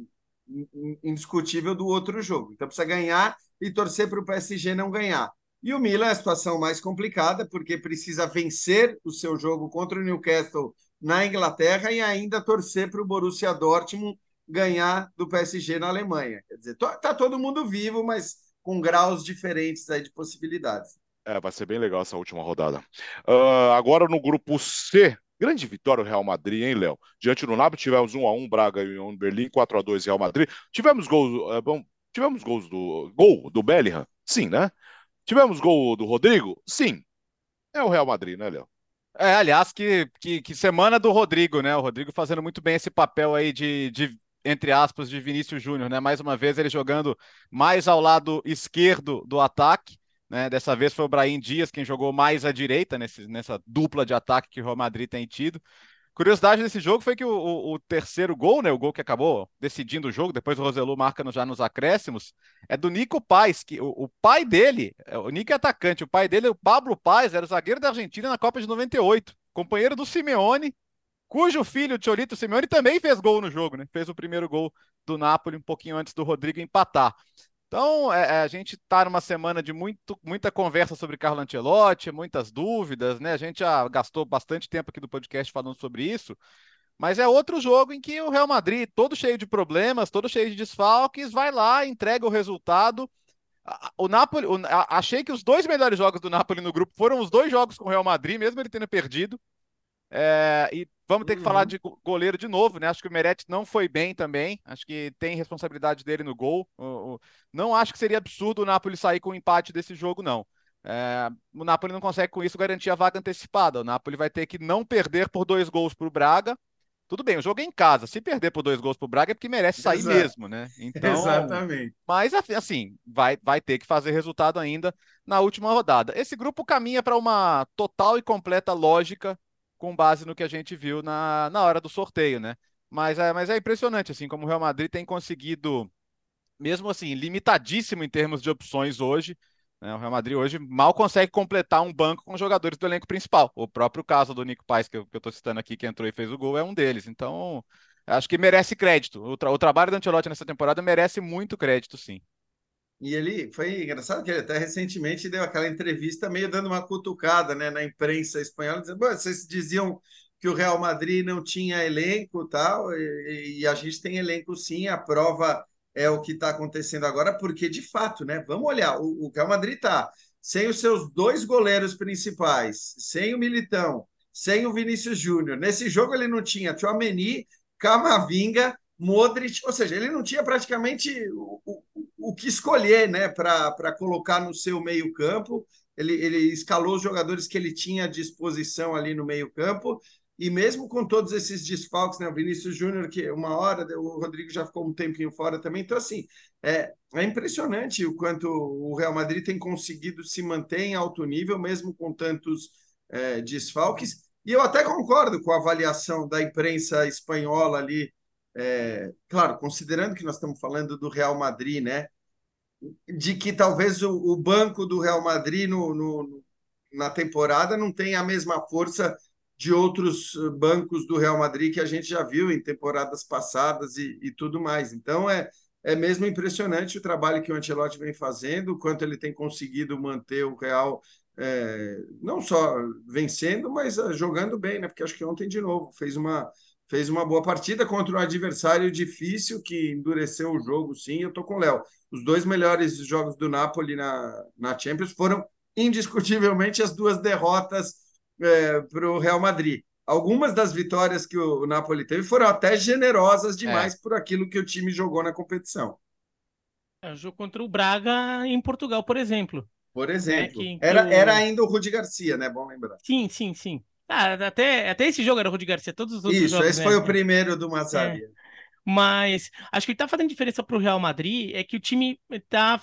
indiscutível do outro jogo. Então precisa ganhar e torcer para o PSG não ganhar. E o Milan é a situação mais complicada, porque precisa vencer o seu jogo contra o Newcastle na Inglaterra e ainda torcer para o Borussia Dortmund ganhar do PSG na Alemanha. Quer dizer, tá todo mundo vivo, mas com graus diferentes aí de possibilidades. É, vai ser bem legal essa última rodada. Uh, agora no grupo C, Grande vitória o Real Madrid, hein, Léo? Diante do Napoli tivemos 1 a 1 Braga e 1 Berlim, 4 a 2 Real Madrid. Tivemos gols, é, bom, tivemos gols do gol do Bellingham? Sim, né? Tivemos gol do Rodrigo? Sim. É o Real Madrid, né, Léo? É, aliás, que, que, que, semana do Rodrigo, né? O Rodrigo fazendo muito bem esse papel aí de, de entre aspas, de Vinícius Júnior, né? Mais uma vez ele jogando mais ao lado esquerdo do ataque né? Dessa vez foi o Brahim Dias quem jogou mais à direita nesse, nessa dupla de ataque que o Real Madrid tem tido. Curiosidade desse jogo foi que o, o, o, terceiro gol, né, o gol que acabou decidindo o jogo, depois o Roselu marca no, já nos acréscimos, é do Nico Paz, que o, o, pai dele, é, o Nico é atacante, o pai dele, o Pablo Paz, era o zagueiro da Argentina na Copa de 98, companheiro do Simeone, cujo filho, o Cholito Simeone, também fez gol no jogo, né? Fez o primeiro gol do Napoli um pouquinho antes do Rodrigo empatar. Então, é, é, a gente está numa semana de muito, muita conversa sobre Carlo Ancelotti, muitas dúvidas, né? A gente já gastou bastante tempo aqui do podcast falando sobre isso, mas é outro jogo em que o Real Madrid, todo cheio de problemas, todo cheio de desfalques, vai lá, entrega o resultado. O Napoli, o, achei que os dois melhores jogos do Napoli no grupo foram os dois jogos com o Real Madrid, mesmo ele tendo perdido. É, e vamos ter que uhum. falar de goleiro de novo, né? Acho que o Meret não foi bem também. Acho que tem responsabilidade dele no gol. O, o, não acho que seria absurdo o Napoli sair com um empate desse jogo, não. É, o Napoli não consegue com isso garantir a vaga antecipada. O Napoli vai ter que não perder por dois gols para o Braga. Tudo bem, o jogo é em casa. Se perder por dois gols para o Braga é porque merece sair Exato. mesmo, né? Então, Exatamente. Mas assim, vai, vai ter que fazer resultado ainda na última rodada. Esse grupo caminha para uma total e completa lógica com base no que a gente viu na, na hora do sorteio, né? Mas é, mas é impressionante, assim, como o Real Madrid tem conseguido, mesmo assim, limitadíssimo em termos de opções hoje, Né? O Real Madrid hoje mal consegue completar um banco com jogadores do elenco principal. O próprio caso do Nico Paz, que eu, estou citando aqui, que entrou e fez o gol, é um deles. Então, acho que merece crédito. O, tra o trabalho do Ancelotti nessa temporada merece muito crédito, sim. E ele foi engraçado que ele até recentemente deu aquela entrevista meio dando uma cutucada né, na imprensa espanhola, dizendo: vocês diziam que o Real Madrid não tinha elenco tal, e, e a gente tem elenco sim, a prova é o que está acontecendo agora, porque de fato, né? Vamos olhar, o, o Real Madrid está sem os seus dois goleiros principais, sem o Militão, sem o Vinícius Júnior. Nesse jogo ele não tinha Chouameni, Camavinga, Modric, ou seja, ele não tinha praticamente o, o, o que escolher, né, para colocar no seu meio campo. Ele, ele escalou os jogadores que ele tinha à disposição ali no meio campo e mesmo com todos esses desfalques, né, o Vinícius Júnior, que uma hora, o Rodrigo já ficou um tempinho fora também, então assim, é, é impressionante o quanto o Real Madrid tem conseguido se manter em alto nível, mesmo com tantos é, desfalques, e eu até concordo com a avaliação da imprensa espanhola ali, é, claro, considerando que nós estamos falando do Real Madrid, né, de que talvez o, o banco do Real Madrid no, no, na temporada não tenha a mesma força de outros eh, bancos do Real Madrid que a gente já viu em temporadas passadas e, e tudo mais. Então é, é mesmo impressionante o trabalho que o Ancelotti vem fazendo, o quanto ele tem conseguido manter o Real é, não só vencendo, mas uh, jogando bem, né? Porque acho que ontem de novo fez uma fez uma boa partida contra um adversário difícil que endureceu o jogo, sim. Eu tô com o Léo. Os dois melhores jogos do Napoli na, na Champions foram indiscutivelmente as duas derrotas é, para o Real Madrid. Algumas das vitórias que o Napoli teve foram até generosas demais é. por aquilo que o time jogou na competição. É, o jogo contra o Braga em Portugal, por exemplo. Por exemplo. Né, que, que era, o... era ainda o Rudi Garcia, né? Bom lembrar. Sim, sim, sim. Ah, até, até esse jogo era o Rudi Garcia, todos os outros Isso, jogos, esse né? foi o primeiro do Mazzari. Mas acho que está fazendo diferença para o Real Madrid é que o time está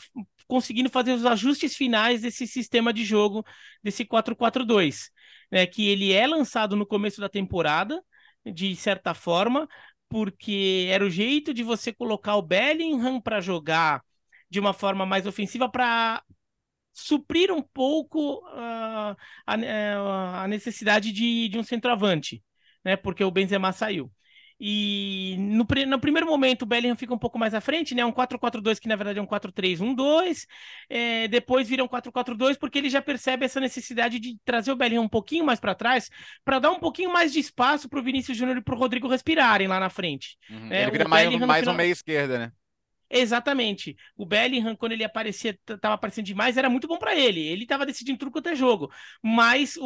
conseguindo fazer os ajustes finais desse sistema de jogo, desse 4-4-2 né, que ele é lançado no começo da temporada, de certa forma, porque era o jeito de você colocar o Bellingham para jogar de uma forma mais ofensiva para suprir um pouco uh, a, eh, a, necessidade de, de um centroavante, né? Porque o Benzema saiu. E no, no, primeiro momento o Bellingham fica um pouco mais à frente, né? Um 4-4-2 que na verdade é um 4-3-1-2. É, depois vira um 4-4-2 porque ele já percebe essa necessidade de trazer o Bellingham um pouquinho mais para trás para dar um pouquinho mais de espaço para o Vinícius Júnior e para o Rodrigo respirarem lá na frente. Uhum. É, ele vira mais, mais final... um meio esquerda, né? Exatamente. O Bellingham, quando ele aparecia, estava aparecendo demais, era muito bom para ele. Ele estava decidindo tudo quanto é jogo. Mas o,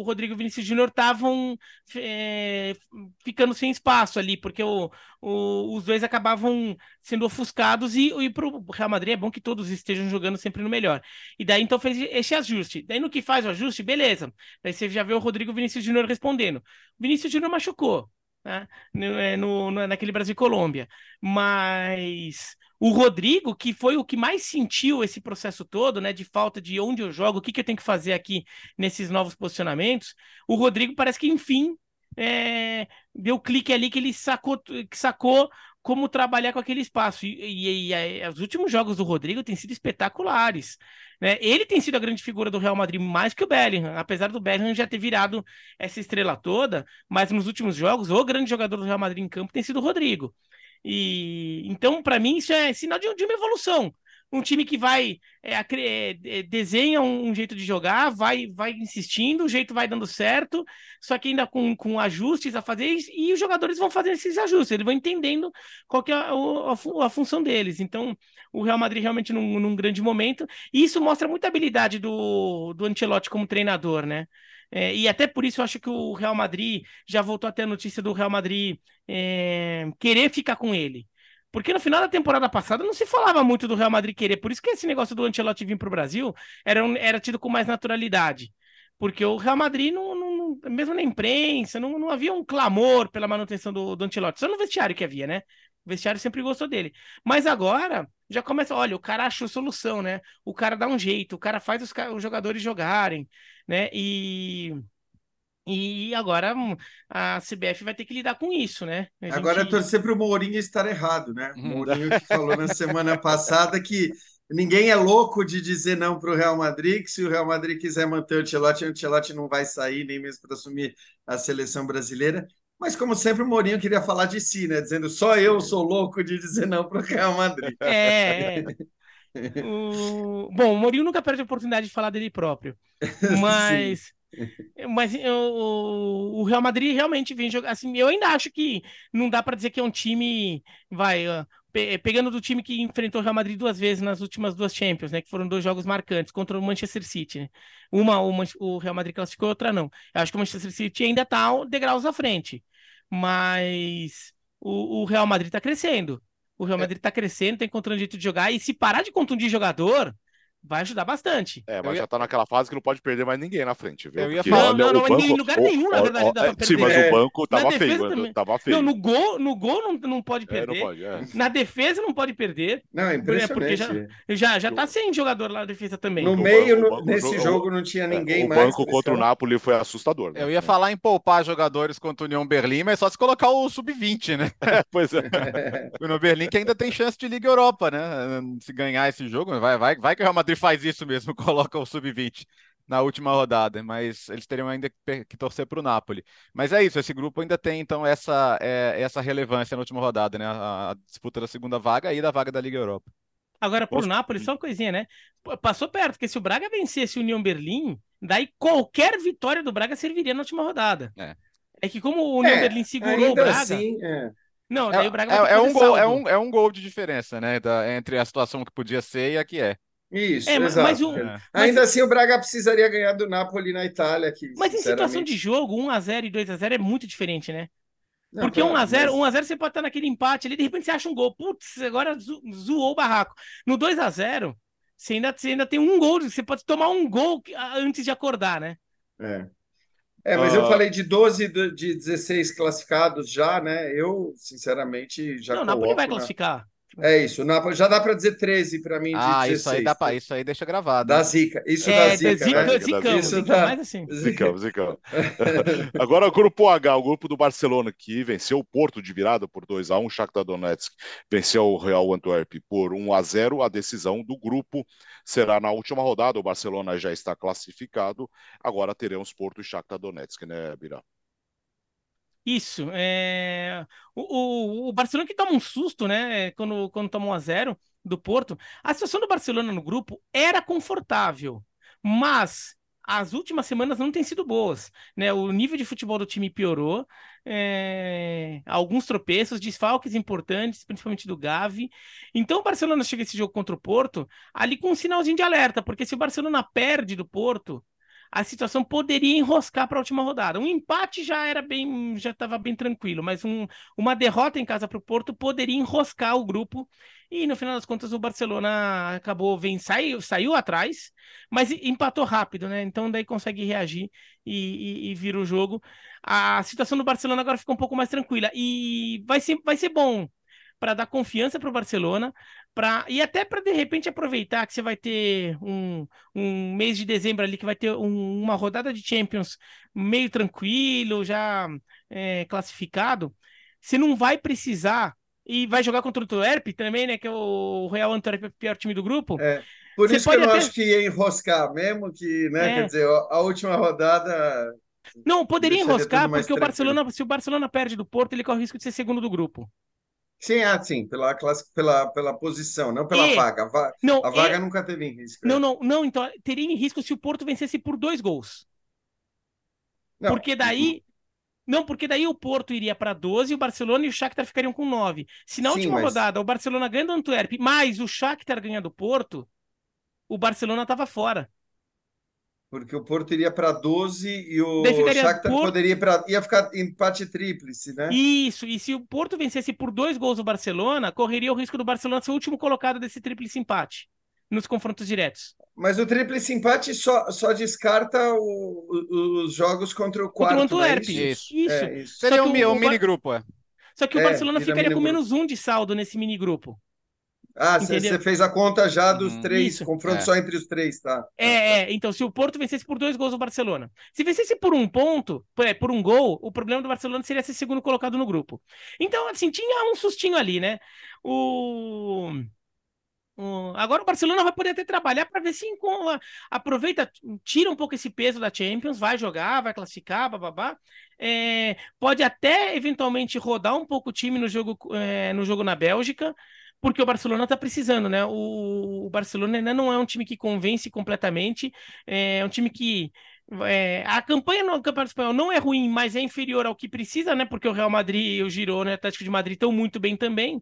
o Rodrigo Vinícius Júnior estavam é, ficando sem espaço ali, porque o, o, os dois acabavam sendo ofuscados. E, e para o Real Madrid é bom que todos estejam jogando sempre no melhor. E daí então fez esse ajuste. Daí no que faz o ajuste, beleza. Daí você já vê o Rodrigo Vinícius Júnior respondendo. Vinícius Júnior machucou né? É, no, no, naquele Brasil Colômbia. Mas o Rodrigo, que foi o que mais sentiu esse processo todo, né, de falta de onde eu jogo, o que, que eu tenho que fazer aqui nesses novos posicionamentos, o Rodrigo parece que, enfim, é, deu clique ali que ele sacou, que sacou como trabalhar com aquele espaço. E, e, e, os últimos jogos do Rodrigo têm sido espetaculares. Né? Ele tem sido a grande figura do Real Madrid mais que o Bellingham, apesar do Bellingham já ter virado essa estrela toda, mas nos últimos jogos, o grande jogador do Real Madrid em campo tem sido o Rodrigo. E então, para mim, isso é sinal de, de uma evolução um time que vai é, é, é, desenha um, um, jeito de jogar, vai vai insistindo, o jeito vai dando certo, só que ainda com, com ajustes a fazer, e, os jogadores vão fazendo esses ajustes, eles vão entendendo qual que é a, a, a função deles. Então, o Real Madrid realmente num, num, grande momento, e isso mostra muita habilidade do, do Ancelotti como treinador, né? É, e até por isso eu acho que o Real Madrid já voltou a ter a notícia do Real Madrid é, querer ficar com ele. Porque no final da temporada passada não se falava muito do Real Madrid querer. Por isso que esse negócio do Ancelotti vir para o Brasil era, era tido com mais naturalidade. Porque o Real Madrid, não, não, mesmo na imprensa, não, não havia um clamor pela manutenção do, do Ancelotti. Só no vestiário que havia, né? O vestiário sempre gostou dele. Mas agora já começa, olha, o cara achou solução, né? O cara dá um jeito, o cara faz os, os jogadores jogarem, né? E e agora hum, a CBF vai ter que lidar com isso, né? A agora é torcer para o Mourinho estar errado, né? O uhum. Mourinho que falou na semana passada que ninguém é louco de dizer não para o Real Madrid, que se o Real Madrid quiser manter o Ancelotti, o Ancelotti não vai sair nem mesmo para assumir a seleção brasileira. Mas, como sempre, o Mourinho queria falar de si, né? Dizendo só eu sou louco de dizer não para o Real Madrid. É. é. o... Bom, o Mourinho nunca perde a oportunidade de falar dele próprio. Mas. Mas o, o Real Madrid realmente vem jogar. Assim, eu ainda acho que não dá para dizer que é um time. Vai. pegando do time que enfrentou o Real Madrid duas vezes nas últimas duas Champions, né? Que foram dois jogos marcantes contra o Manchester City. Né? Uma, uma o Real Madrid classificou, outra não. Eu acho que o Manchester City ainda tá degraus à frente. Mas o, o Real Madrid tá crescendo. O Real é. Madrid tá crescendo, tá encontrando jeito de jogar. E se parar de contundir jogador, vai ajudar bastante. É, mas ia... já tá naquela fase que não pode perder mais ninguém na frente, viu? Eu ia falar, não, não, banco, em lugar nenhum, na verdade, dá pra perder. Sim, mas o banco tava feio, tava feio. Não, no gol, no gol não, não pode perder. É, não pode, é. Na defesa não pode perder. Não, é impressionante. Porque já, já, já tá sem jogador lá na defesa também. No, no meio, banco, no, nesse jogo, não tinha é, ninguém o mais. O banco contra o Napoli foi assustador. Né? Eu ia falar em poupar jogadores contra o União Berlim, mas só se colocar o sub-20, né? pois é. o União Berlim que ainda tem chance de Liga Europa, né? Se ganhar esse jogo, vai, vai, vai que o Real Madrid faz isso mesmo coloca o sub-20 na última rodada, mas eles teriam ainda que torcer para o Napoli. Mas é isso, esse grupo ainda tem então essa, é, essa relevância na última rodada, né? A, a, disputa da segunda vaga e da vaga da Liga Europa. Agora, por Napoli, só uma coisinha, né? Passou perto, porque se o Braga vencesse o União Berlim, daí qualquer vitória do Braga serviria na última rodada. É, é que como o União é, Berlim segurou o Braga. Assim, é. Não, daí é, o Braga é, é um gol, é, um, é um gol de diferença, né? Da, entre a situação que podia ser e a que é. Isso, é, exato. Mas, o, é. Ainda mas, assim, o Braga precisaria ganhar do Napoli na Itália. aqui. mas em situação de jogo, 1x0 e 2x0 é muito diferente, né? Não, Porque 1x0, mas... 1x0 você pode estar naquele empate ali, de repente você acha um gol. Putz, agora zo zoou o barraco. No 2x0, você ainda, você ainda tem um gol, você pode tomar um gol antes de acordar, né? É. É, mas uh... eu ah. falei de 12 de 16 classificados já, né? Eu, sinceramente, já. Não, o Napoli vai classificar. É isso, já dá para dizer 13 para mim. Ah, 16, isso aí dá para isso aí deixa gravado. Da zica, isso é, da zica, zica, né? Zicamos, isso da... mais assim. Zicamos, zicamos. Agora o grupo H, o grupo do Barcelona que venceu o Porto de virada por 2 a 1, Shakhtar Donetsk venceu o Real Antwerp por 1 a 0. A decisão do grupo será na última rodada. O Barcelona já está classificado. Agora teremos Porto e Shakhtar Donetsk, né, Bira? Isso. É... O, o, o, Barcelona que toma um susto, né? Quando, quando toma um a zero do Porto. A situação do Barcelona no grupo era confortável, mas as últimas semanas não têm sido boas. Né? O nível de futebol do time piorou. É... Alguns tropeços, desfalques importantes, principalmente do Gavi. Então o Barcelona chega esse jogo contra o Porto ali com um sinalzinho de alerta, porque se o Barcelona perde do Porto a situação poderia enroscar para a última rodada. Um empate já era bem, já estava bem tranquilo, mas um, uma derrota em casa para o Porto poderia enroscar o grupo. E no final das contas o Barcelona acabou vem saiu, saiu atrás, mas empatou rápido, né? Então daí consegue reagir e, e, e vira o jogo. A situação do Barcelona agora fica um pouco mais tranquila e vai ser, vai ser bom para dar confiança para o Barcelona, e até para de repente aproveitar que você vai ter um, um mês de dezembro ali que vai ter um, uma rodada de Champions meio tranquilo, já é, classificado, você não vai precisar e vai jogar contra o Antwerp também, né? Que é o Real Antwerp, é o pior time do grupo. É. Por você isso que eu não até... acho que ia enroscar mesmo, que, né? É. Quer dizer, a última rodada. Não, poderia enroscar, porque o Barcelona, se o Barcelona perde do Porto, ele corre o risco de ser segundo do grupo. Sim, ah, sim, pela, classe, pela, pela posição, não pela é, vaga. A, va não, a vaga é, nunca teve em risco. Não, é. não, não, então teria em risco se o Porto vencesse por dois gols. Não. Porque daí. Não, porque daí o Porto iria para 12 e o Barcelona e o Shakhtar ficariam com 9. Se na sim, última mas... rodada o Barcelona ganha do Antwerp, mais o Shakhtar ganha do Porto, o Barcelona estava fora. Porque o Porto iria para 12 e o Shakhtar Porto... poderia pra... ia ficar empate tríplice, né? Isso, e se o Porto vencesse por dois gols o Barcelona, correria o risco do Barcelona ser o último colocado desse tríplice empate nos confrontos diretos. Mas o tríplice empate só, só descarta o, o, os jogos contra o quarto. Contra o né? Antwerp. É isso. Isso. É, isso. Seria um, um mini grupo, é. Só que o é, Barcelona ficaria com menos um de saldo nesse mini grupo. Ah, você fez a conta já dos hum, três, isso. confronto é. só entre os três, tá? É, é, então se o Porto vencesse por dois gols o Barcelona. Se vencesse por um ponto, por, é, por um gol, o problema do Barcelona seria ser segundo colocado no grupo. Então, assim, tinha um sustinho ali, né? O. Agora o Barcelona vai poder até trabalhar para ver se aproveita, tira um pouco esse peso da Champions, vai jogar, vai classificar, bababá. É, pode até eventualmente rodar um pouco o time no jogo, é, no jogo na Bélgica, porque o Barcelona está precisando, né? O, o, Barcelona ainda não é um time que convence completamente, é um time que. É, a campanha no Campeonato Espanhol não é ruim, mas é inferior ao que precisa, né? Porque o Real Madrid e o Girona o Atlético de Madrid estão muito bem também.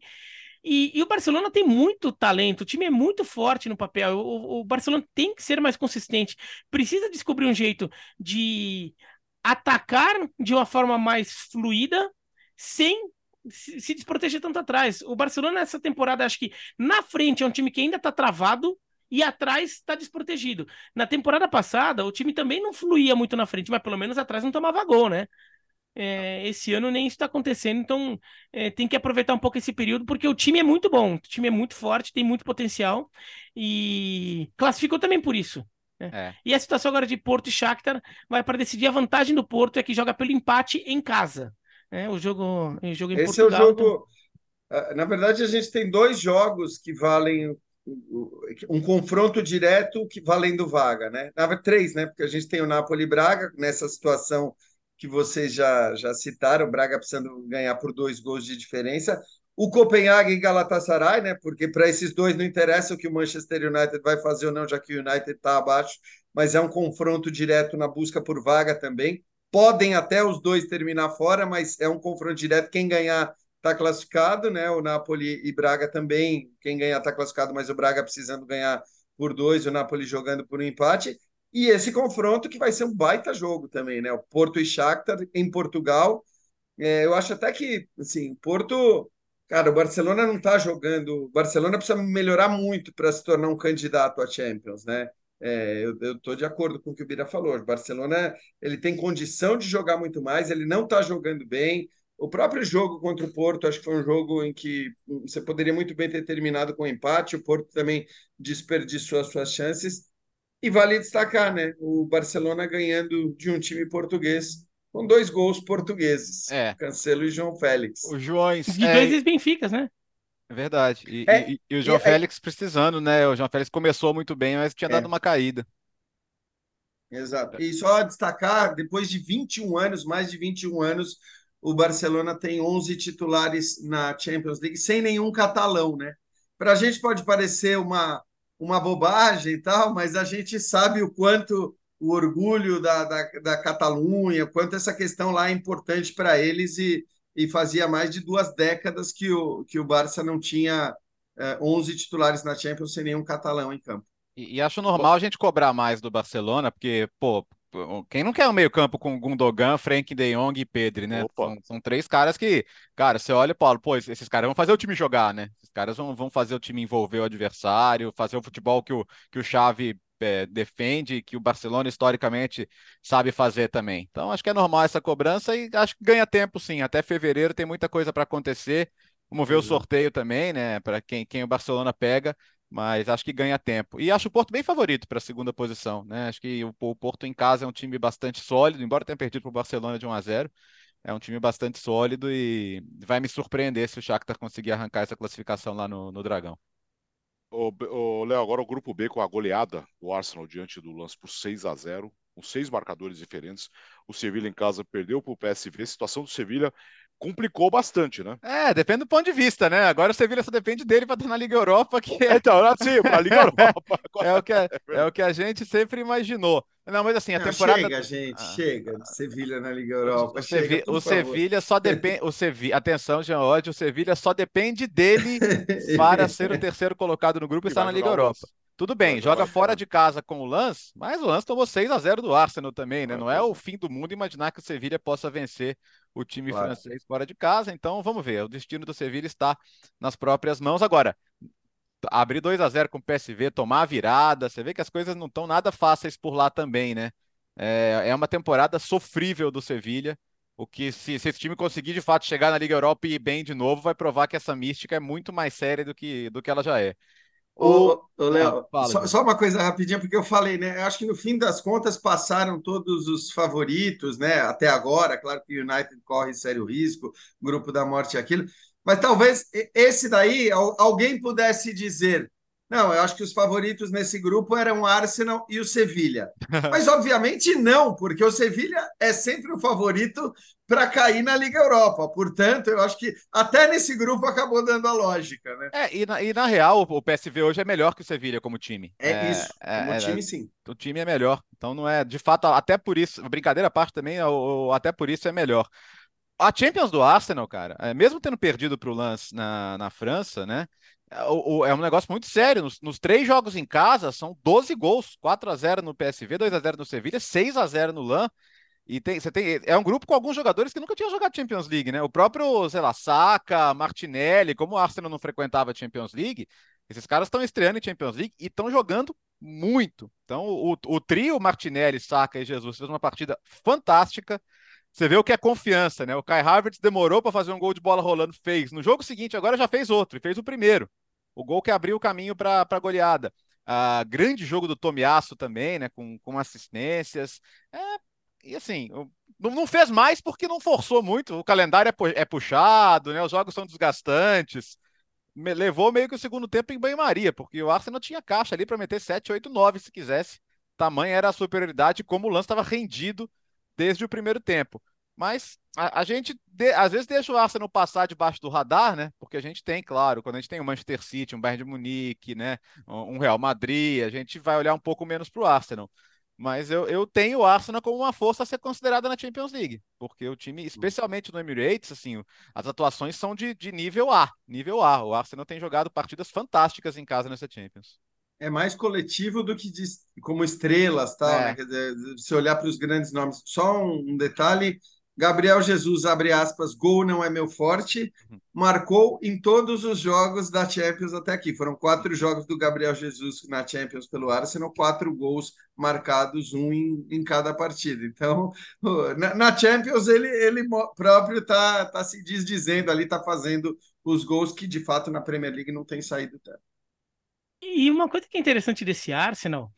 E, e, o Barcelona tem muito talento, o time é muito forte no papel. O, o, Barcelona tem que ser mais consistente. Precisa descobrir um jeito de atacar de uma forma mais fluida, sem se, se desproteger tanto atrás. O Barcelona, nessa temporada, acho que na frente é um time que ainda está travado e atrás está desprotegido. Na temporada passada, o time também não fluía muito na frente, mas pelo menos atrás não tomava gol, né? É, esse ano nem isso está acontecendo, então é, tem que aproveitar um pouco esse período, porque o time é muito bom, o time é muito forte, tem muito potencial e classificou também por isso. Né? É. E a situação agora de Porto e Shakhtar vai para decidir a vantagem do Porto é que joga pelo empate em casa. Né? O jogo, o jogo em Esse Portugal. é o jogo. Então... Na verdade, a gente tem dois jogos que valem um confronto direto que valendo vaga, né? Na verdade, três, né? Porque a gente tem o Napoli Braga nessa situação que vocês já, já citaram, Braga precisando ganhar por dois gols de diferença. O Copenhague e Galatasaray, né? Porque para esses dois não interessa o que o Manchester United vai fazer ou não, já que o United está abaixo, mas é um confronto direto na busca por vaga também. Podem até os dois terminar fora, mas é um confronto direto. Quem ganhar está classificado, né? O Napoli e Braga também. Quem ganhar está classificado, mas o Braga precisando ganhar por dois, o Napoli jogando por um empate. E esse confronto que vai ser um baita jogo também, né? O Porto e Shakhtar em Portugal. É, eu acho até que, assim, Porto, cara, o Barcelona não está jogando. O Barcelona precisa melhorar muito para se tornar um candidato à Champions, né? É, eu estou de acordo com o que o Bira falou. O Barcelona ele tem condição de jogar muito mais, ele não está jogando bem. O próprio jogo contra o Porto, acho que foi um jogo em que você poderia muito bem ter terminado com empate. O Porto também desperdiçou as suas chances. E vale destacar, né? O Barcelona ganhando de um time português com dois gols portugueses. É. Cancelo e João Félix. O João E é... dois Benficas, né? É verdade. E, é, e, e o João é, Félix precisando, né? O João Félix começou muito bem, mas tinha dado é. uma caída. Exato. E só destacar, depois de 21 anos, mais de 21 anos, o Barcelona tem 11 titulares na Champions League, sem nenhum catalão, né? Para a gente pode parecer uma, uma bobagem e tal, mas a gente sabe o quanto o orgulho da, da, da Catalunha, quanto essa questão lá é importante para eles e, e fazia mais de duas décadas que o, que o Barça não tinha é, 11 titulares na Champions sem nenhum catalão em campo. E, e acho normal a gente cobrar mais do Barcelona, porque, pô, quem não quer um meio-campo com Gundogan, Frank de Jong e Pedri, né? São, são, três caras que, cara, você olha, Paulo, pô, esses caras vão fazer o time jogar, né? Esses caras vão, vão fazer o time envolver o adversário, fazer o futebol que o, que o Xavi é, defende, que o Barcelona historicamente sabe fazer também. Então, acho que é normal essa cobrança e acho que ganha tempo sim. Até fevereiro tem muita coisa para acontecer. Vamos ver o sorteio também, né? Para quem, quem o Barcelona pega mas acho que ganha tempo. E acho o Porto bem favorito para a segunda posição, né? Acho que o, o, Porto em casa é um time bastante sólido, embora tenha perdido para o Barcelona de 1 a 0. É um time bastante sólido e vai me surpreender se o Shakhtar conseguir arrancar essa classificação lá no, no Dragão. Ô, Léo, agora o grupo B com a goleada do Arsenal diante do lance por 6 a 0 com seis marcadores diferentes. O Sevilha em casa perdeu para o PSV. Situação do Sevilha complicou bastante, né? É, depende do ponto de vista, né? Agora o Sevilha só depende dele para estar na Liga Europa, que é... Então, sim, para a Liga Europa. é, o que a, é o que a gente sempre imaginou. Não, mas assim, a Não, temporada. Chega, gente, ah, chega. Sevilha na Liga Europa. O, chega, o Sevilha só depende. O Sevilha, atenção, Jean Oddi, o Sevilha só depende dele para ser o terceiro colocado no grupo e estar na Liga Europa. Tudo bem, joga fora de casa com o Lance, mas o Lance tomou 6 a 0 do Arsenal também, né? Não é o fim do mundo imaginar que o Sevilha possa vencer o time claro. francês fora de casa. Então, vamos ver. O destino do Sevilha está nas próprias mãos. Agora, abrir 2 a 0 com o PSV, tomar a virada, você vê que as coisas não estão nada fáceis por lá também, né? É, é uma temporada sofrível do Sevilha. O que, se, se, esse time conseguir de fato chegar na Liga Europa e ir bem de novo, vai provar que essa mística é muito mais séria do que, do que ela já é. Ô, ô Léo, ah, só, só, uma coisa rapidinha, porque eu falei, né? Eu acho que no fim das contas passaram todos os favoritos, né? Até agora, claro que o United corre sério risco, grupo da morte e aquilo, mas talvez esse daí alguém pudesse dizer: Não, eu acho que os favoritos nesse grupo eram o Arsenal e o Sevilha. Mas, obviamente, não, porque o Sevilha é sempre o favorito para cair na Liga Europa. Portanto, eu acho que até nesse grupo acabou dando a lógica, né? É, e na, e na real, o PSV hoje é melhor que o Sevilha como time. É, é isso, é, como é, time, sim. O time é melhor. Então, não é, de fato, até por isso, brincadeira à parte também, até por isso é melhor. A Champions do Arsenal, cara, é, mesmo tendo perdido para o Lance na, na França, né? É um negócio muito sério. Nos, nos, três jogos em casa, são 12 gols: 4 a 0 no PSV, 2 a 0 no Sevilha, 6 a 0 no LAN. E tem, você tem, é um grupo com alguns jogadores que nunca tinham jogado Champions League, né? O próprio, sei lá, Saka, Martinelli, como o Arsenal não frequentava Champions League, esses caras estão estreando em Champions League e estão jogando muito. Então, o, o trio Martinelli, Saka e Jesus fez uma partida fantástica. Você vê o que é confiança, né? O Kai Havertz demorou para fazer um gol de bola rolando, fez. No jogo seguinte, agora já fez outro, e fez o primeiro. O gol que abriu o caminho para a goleada. Ah, grande jogo do Tomiasso também, né? Com, com assistências. É, e assim, não, não, fez mais porque não forçou muito. O calendário é, é puxado, né? Os jogos são desgastantes. Me, levou meio que o segundo tempo em banho-maria, porque o Arsenal tinha caixa ali para meter 7, 8, 9 se quisesse. Tamanha era a superioridade, como o lance estava rendido desde o primeiro tempo. Mas a, a gente de, às vezes deixa o Arsenal passar debaixo do radar, né? Porque a gente tem, claro, quando a gente tem o Manchester City, um Bayern de Munique, né? Um Real Madrid, a gente vai olhar um pouco menos para o Arsenal. Mas eu, eu tenho o Arsenal como uma força a ser considerada na Champions League, porque o time, especialmente no Emirates, assim, as atuações são de, de nível A, nível A. O Arsenal tem jogado partidas fantásticas em casa nessa Champions é mais coletivo do que de, como estrelas, tal, é. né? Quer dizer, se olhar para os grandes nomes. Só um detalhe: Gabriel Jesus, abre aspas, gol não é meu forte, uhum. marcou em todos os jogos da Champions até aqui. Foram quatro jogos do Gabriel Jesus na Champions pelo Arsenal, quatro gols marcados, um em, em cada partida. Então, na, na Champions, ele, ele próprio está tá se desdizendo ali, está fazendo os gols que de fato na Premier League não tem saído tanto. E uma coisa que é interessante desse Arsenal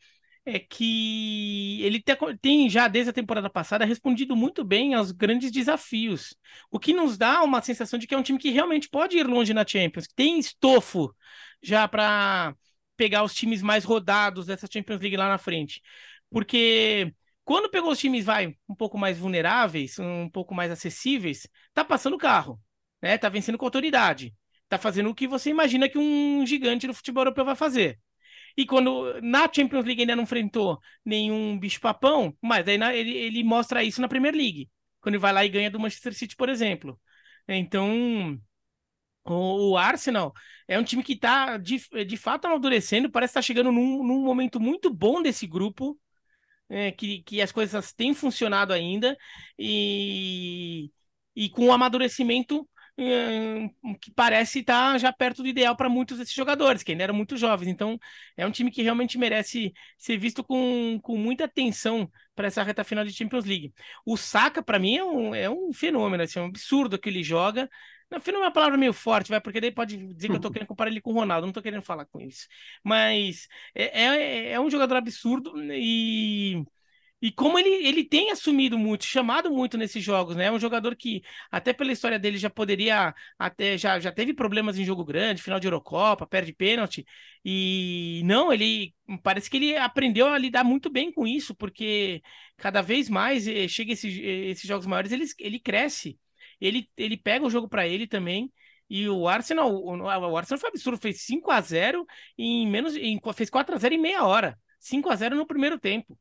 é que ele tem já desde a temporada passada respondido muito bem aos grandes desafios, o que nos dá uma sensação de que é um time que realmente pode ir longe na Champions, que tem estofo já para pegar os times mais rodados dessa Champions League lá na frente. Porque quando pegou os times vai um pouco mais vulneráveis, um pouco mais acessíveis, tá passando o carro, né? Tá vencendo com autoridade tá fazendo o que você imagina que um gigante do futebol europeu vai fazer. E quando na Champions League ainda não enfrentou nenhum bicho-papão, mas aí na, ele, ele mostra isso na Premier League. Quando ele vai lá e ganha do Manchester City, por exemplo. Então, o, o Arsenal é um time que está de, de fato amadurecendo, parece estar tá chegando num, num momento muito bom desse grupo. É, que, que as coisas têm funcionado ainda e, e com o amadurecimento que parece estar tá já perto do ideal para muitos desses jogadores, que ainda eram muito jovens. Então, é um time que realmente merece ser visto com, com muita atenção para essa reta final de Champions League. O Saka, para mim, é um, é um fenômeno, assim, é um absurdo que ele joga. Não, fenômeno é uma palavra meio forte, vai, porque daí pode dizer que eu tô querendo comparar ele com o Ronaldo, não tô querendo falar com isso. Mas é, é, é um jogador absurdo e e como ele, ele tem assumido muito, chamado muito nesses jogos, né? É um jogador que, até pela história dele, já poderia, até já, já teve problemas em jogo grande, final de Eurocopa, perde pênalti. E não, ele parece que ele aprendeu a lidar muito bem com isso, porque cada vez mais eh, chega esses, eh, esses jogos maiores, ele, ele cresce. Ele, ele pega o jogo para ele também. E o Arsenal, o, Arsenal foi absurdo, fez 5 a 0 em menos, em, fez 4 a 0 em meia hora. 5 a 0 no primeiro tempo.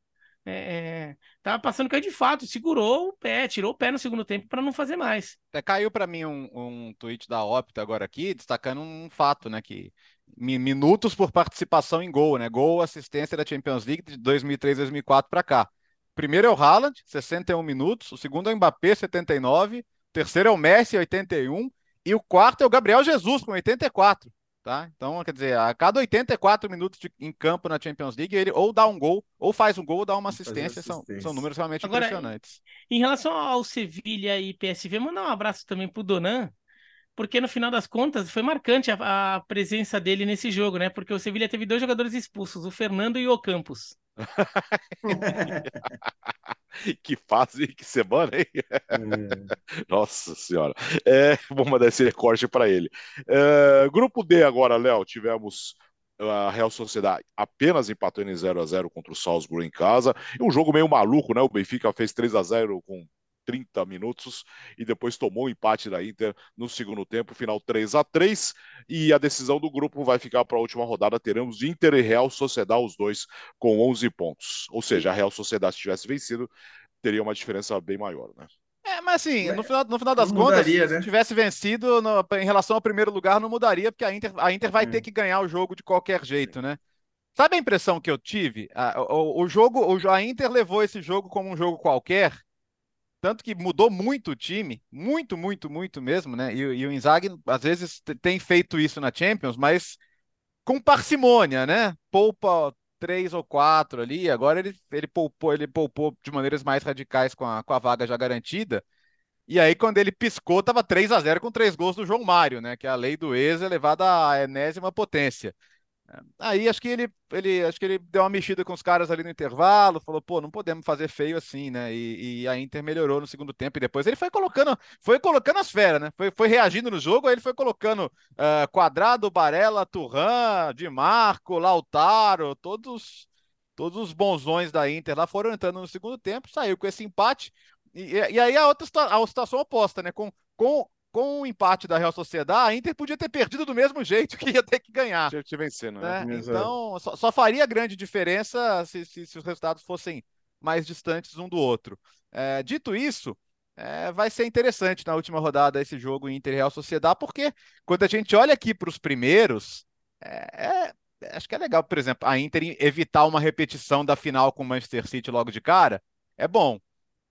É, é, tava passando que de fato segurou o pé, tirou o pé no segundo tempo para não fazer mais. Até caiu para mim um, um tweet da Opta agora aqui, destacando um fato, né, que minutos por participação em gol, né, gol assistência da Champions League de 2003, 2004 para cá. Primeiro é o Haaland, 61 minutos, o segundo é o Mbappé, 79, o terceiro é o Messi, 81, e o quarto é o Gabriel Jesus, com 84. Tá? Então, quer dizer, a cada 84 minutos de, em campo na Champions League, ele ou dá um gol, ou faz um gol, ou dá uma assistência. assistência. São, são números realmente Agora, impressionantes. Em relação ao Sevilha e PSV, mandar um abraço também pro Donan, porque no final das contas foi marcante a, a, presença dele nesse jogo, né? Porque o Sevilha teve dois jogadores expulsos, o Fernando e o Campos. que fase, que semana, hein? É. Nossa senhora. É, vou mandar esse recorte para ele. É, grupo D agora, Léo. Tivemos a Real Sociedade apenas empatou em 0 a 0 contra o Salzburg em casa. E um jogo meio maluco, né? O Benfica fez 3 a 0 com 30 minutos e depois tomou o empate da Inter no segundo tempo, final 3 a 3 e a decisão do grupo vai ficar para a última rodada. Teremos Inter e Real Sociedade, os dois com 11 pontos. Ou seja, a Real Sociedade, se tivesse vencido, teria uma diferença bem maior, né? É, mas assim, no final, no final das contas, mudaria, né? se tivesse vencido no, em relação ao primeiro lugar, não mudaria, porque a Inter, a Inter vai hum. ter que ganhar o jogo de qualquer jeito, né? Sabe a impressão que eu tive? A, o, o jogo, o, a Inter levou esse jogo como um jogo qualquer, tanto que mudou muito o time, muito, muito, muito mesmo, né? E, e o Inzaghi, às vezes, tem feito isso na Champions, mas com parcimônia, né? Poupa três ou quatro ali, agora ele, ele, poupou, ele poupou de maneiras mais radicais com a, com a vaga já garantida. E aí, quando ele piscou, tava 3 a 0 com três gols do João Mário, né? Que é a lei do ex elevada à enésima potência. Aí acho que ele, ele, acho que ele deu uma mexida com os caras ali no intervalo, falou, pô, não podemos fazer feio assim, né? E, e a Inter melhorou no segundo tempo e depois ele foi colocando, foi colocando as feras, né? Foi, foi reagindo no jogo, aí ele foi colocando uh, Quadrado, Barella, Turran, Di Marco, Lautaro, todos, todos os bonzões da Inter lá foram entrando no segundo tempo, saiu com esse empate. E, e aí a outra a situação oposta, né? Com, com com o empate da Real Sociedade, a Inter podia ter perdido do mesmo jeito que ia ter que ganhar. Tinha que vencendo, né? né? Então, só, só, faria grande diferença se, se, se, os resultados fossem mais distantes um do outro. É, dito isso, é, vai ser interessante na última rodada esse jogo Inter Real Sociedade, porque quando a gente olha aqui para os primeiros, é, é, acho que é legal, por exemplo, a Inter evitar uma repetição da final com o Manchester City logo de cara, é bom.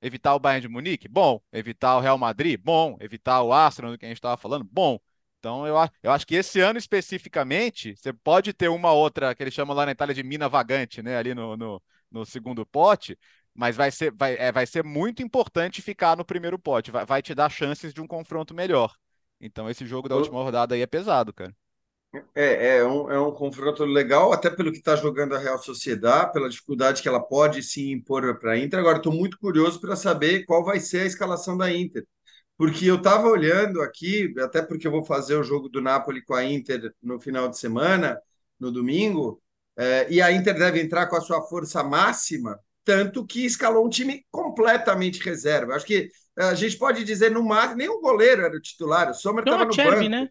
Evitar o Bayern de Munique? Bom. Evitar o Real Madrid? Bom. Evitar o Arsenal, do que a gente estava falando? Bom. Então, eu, eu acho que esse ano especificamente, você pode ter uma outra, que eles chamam lá na Itália de mina vagante, né? Ali no, no, no segundo pote, mas vai ser, vai, é, vai ser muito importante ficar no primeiro pote. Vai, vai te dar chances de um confronto melhor. Então, esse jogo da última rodada aí é pesado, cara. É, é um, é um confronto legal, até pelo que está jogando a Real Sociedade, pela dificuldade que ela pode se impor para a Inter. Agora, estou muito curioso para saber qual vai ser a escalação da Inter, porque eu estava olhando aqui, até porque eu vou fazer o jogo do Napoli com a Inter no final de semana, no domingo, é, e a Inter deve entrar com a sua força máxima, tanto que escalou um time completamente reserva. Acho que a gente pode dizer no máximo, nem o goleiro era o titular, o Sommer estava no banco. Né?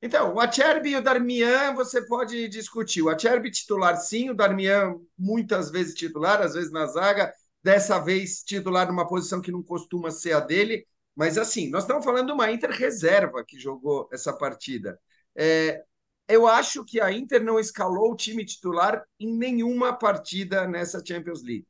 Então, o Acerbi e o Darmian você pode discutir. O Acerbi titular, sim, o Darmian muitas vezes titular, às vezes na zaga, dessa vez titular numa posição que não costuma ser a dele. Mas assim, nós estamos falando de uma Inter reserva que jogou essa partida. É, eu acho que a Inter não escalou o time titular em nenhuma partida nessa Champions League.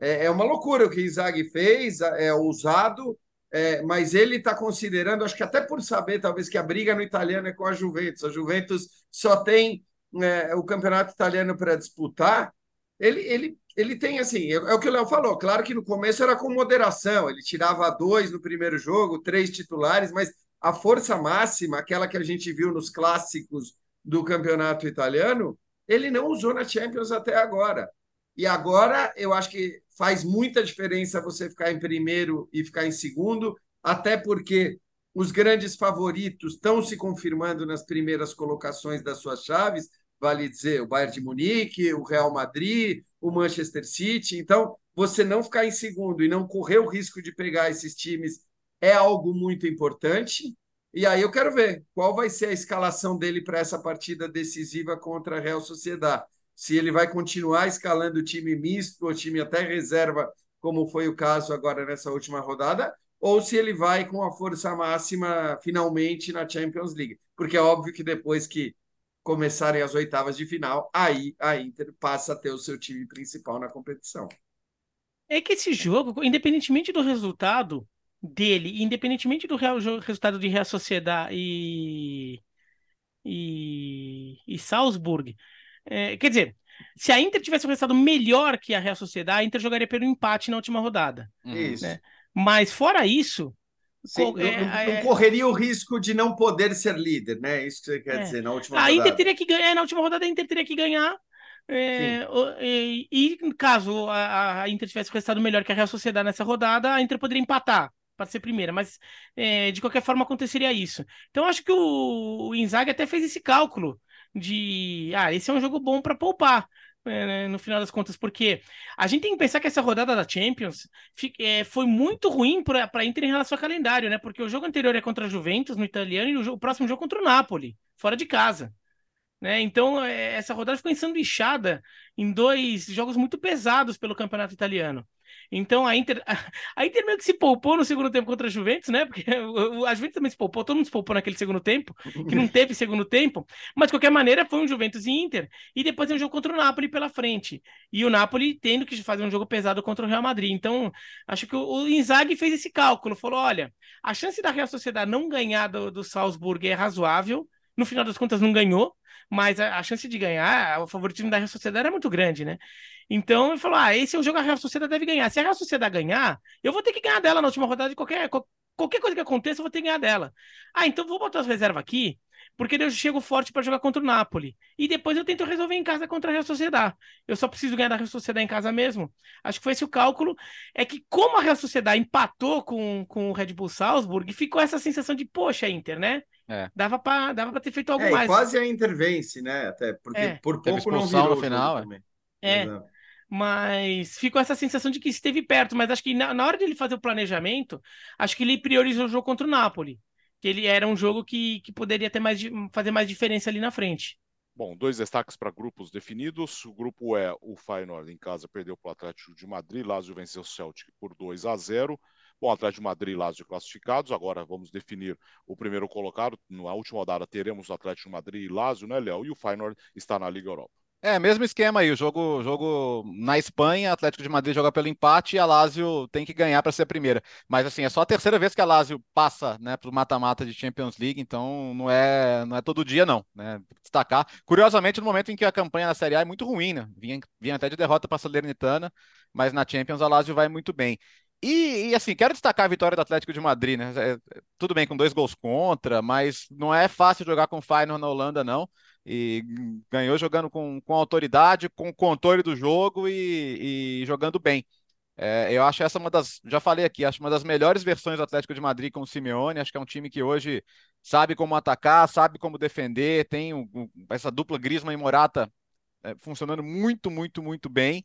É, é uma loucura o que Inzaghi fez, é ousado, é, mas ele está considerando, acho que até por saber, talvez, que a briga no italiano é com a Juventus. A Juventus só tem é, o campeonato italiano para disputar. Ele, ele, ele tem assim, é, é o que o Léo falou. Claro que no começo era com moderação, ele tirava dois no primeiro jogo, três titulares, mas a força máxima, aquela que a gente viu nos clássicos do campeonato italiano, ele não usou na Champions até agora. E agora eu acho que faz muita diferença você ficar em primeiro e ficar em segundo, até porque os grandes favoritos estão se confirmando nas primeiras colocações das suas chaves, vale dizer, o Bayern de Munique, o Real Madrid, o Manchester City. Então, você não ficar em segundo e não correr o risco de pegar esses times é algo muito importante. E aí eu quero ver qual vai ser a escalação dele para essa partida decisiva contra a Real Sociedade se ele vai continuar escalando o time misto, o time até reserva, como foi o caso agora nessa última rodada, ou se ele vai com a força máxima finalmente na Champions League. Porque é óbvio que depois que começarem as oitavas de final, aí a Inter passa a ter o seu time principal na competição. É que esse jogo, independentemente do resultado dele, independentemente do real, resultado de Real Sociedade e, e, e Salzburg, é, quer dizer, se a Inter tivesse um resultado melhor que a Real Sociedade, a Inter jogaria pelo empate na última rodada. Uhum. Isso. Né? Mas fora isso. Sim, é, não, não, é, correria o risco de não poder ser líder, né? Isso que você quer é. dizer na última a rodada. A Inter teria que ganhar, na última rodada a Inter teria que ganhar. É, e, e, caso a, a, Inter tivesse um resultado melhor que a Real Sociedade nessa rodada, a Inter poderia empatar para ser primeira, mas é, de qualquer forma aconteceria isso. Então acho que o, o Inzaghi até fez esse cálculo de, ah, esse é um jogo bom para poupar. É, né, no final das contas, porque a gente tem que pensar que essa rodada da Champions é, foi muito ruim para a Inter em relação ao calendário, né? Porque o jogo anterior é contra a Juventus no italiano e o, o próximo jogo contra o Napoli, fora de casa. Né? Então, é, essa rodada ficou ensanduichada em dois jogos muito pesados pelo campeonato italiano. Então a Inter, a Inter meio que se poupou no segundo tempo contra a Juventus, né? Porque a Juventus também se poupou, todo mundo se poupou naquele segundo tempo, que não teve segundo tempo, mas de qualquer maneira foi um Juventus e Inter, e depois tem um jogo contra o Napoli pela frente. E o Napoli tendo que fazer um jogo pesado contra o Real Madrid. Então, acho que o Inzaghi fez esse cálculo, falou: olha, a chance da Real Sociedade não ganhar do, do Salzburg é razoável. No final das contas, não ganhou, mas a, a chance de ganhar, o favoritismo da Real Sociedade é muito grande, né? Então ele falou: ah, esse é o jogo que a Real Sociedade deve ganhar. Se a Real Sociedade ganhar, eu vou ter que ganhar dela na última rodada de qualquer, qualquer coisa que aconteça, eu vou ter que ganhar dela. Ah, então vou botar as reservas aqui, porque eu chego forte para jogar contra o Napoli. E depois eu tento resolver em casa contra a Real Sociedade. Eu só preciso ganhar da Real Sociedade em casa mesmo. Acho que foi esse o cálculo. É que como a Real Sociedade empatou com, com o Red Bull Salzburg, ficou essa sensação de, poxa, Inter, né? É. Dava para dava ter feito algo é, mais. Quase a intervence, né? Até porque é. por pouco não virou no final. É. Também. É. Exato. Mas ficou essa sensação de que esteve perto. Mas acho que na, na hora de ele fazer o planejamento, acho que ele priorizou o jogo contra o Napoli. Que ele era um jogo que, que poderia ter mais, fazer mais diferença ali na frente. Bom, dois destaques para grupos definidos. O grupo é o Feyenoord em casa perdeu para o Atlético de Madrid, Lazio venceu o Celtic por 2 a 0. Bom, Atlético de Madrid e Lazio classificados. Agora vamos definir o primeiro colocado. Na última rodada teremos o Atlético de Madrid e Lazio, né, Léo? E o Feyenoord está na Liga Europa. É, mesmo esquema aí. O jogo, jogo na Espanha, Atlético de Madrid joga pelo empate e a Lazio tem que ganhar para ser a primeira. Mas assim, é só a terceira vez que a Lazio passa, né, para o mata-mata de Champions League, então não é, não é todo dia não, né? Destacar. Curiosamente, no momento em que a campanha na Série A é muito ruim, né? Vinha, vinha até de derrota para a Salernitana, mas na Champions a Lazio vai muito bem. E, e, assim, quero destacar a vitória do Atlético de Madrid, né? É, tudo bem com dois gols contra, mas não é fácil jogar com o Feyenoord na Holanda, não. E ganhou jogando com, com autoridade, com controle do jogo e, e jogando bem. É, eu acho essa uma das, já falei aqui, acho uma das melhores versões do Atlético de Madrid com o Simeone. Acho que é um time que hoje sabe como atacar, sabe como defender, tem essa dupla Griezmann e Morata é, funcionando muito, muito, muito bem.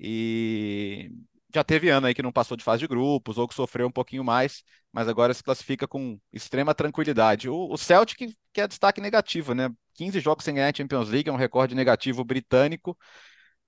E já teve ano aí que não passou de fase de grupos ou que sofreu um pouquinho mais, mas agora se classifica com extrema tranquilidade. O, o Celtic, que é destaque negativo, né? 15 jogos sem ganhar a Champions League, é um recorde negativo britânico,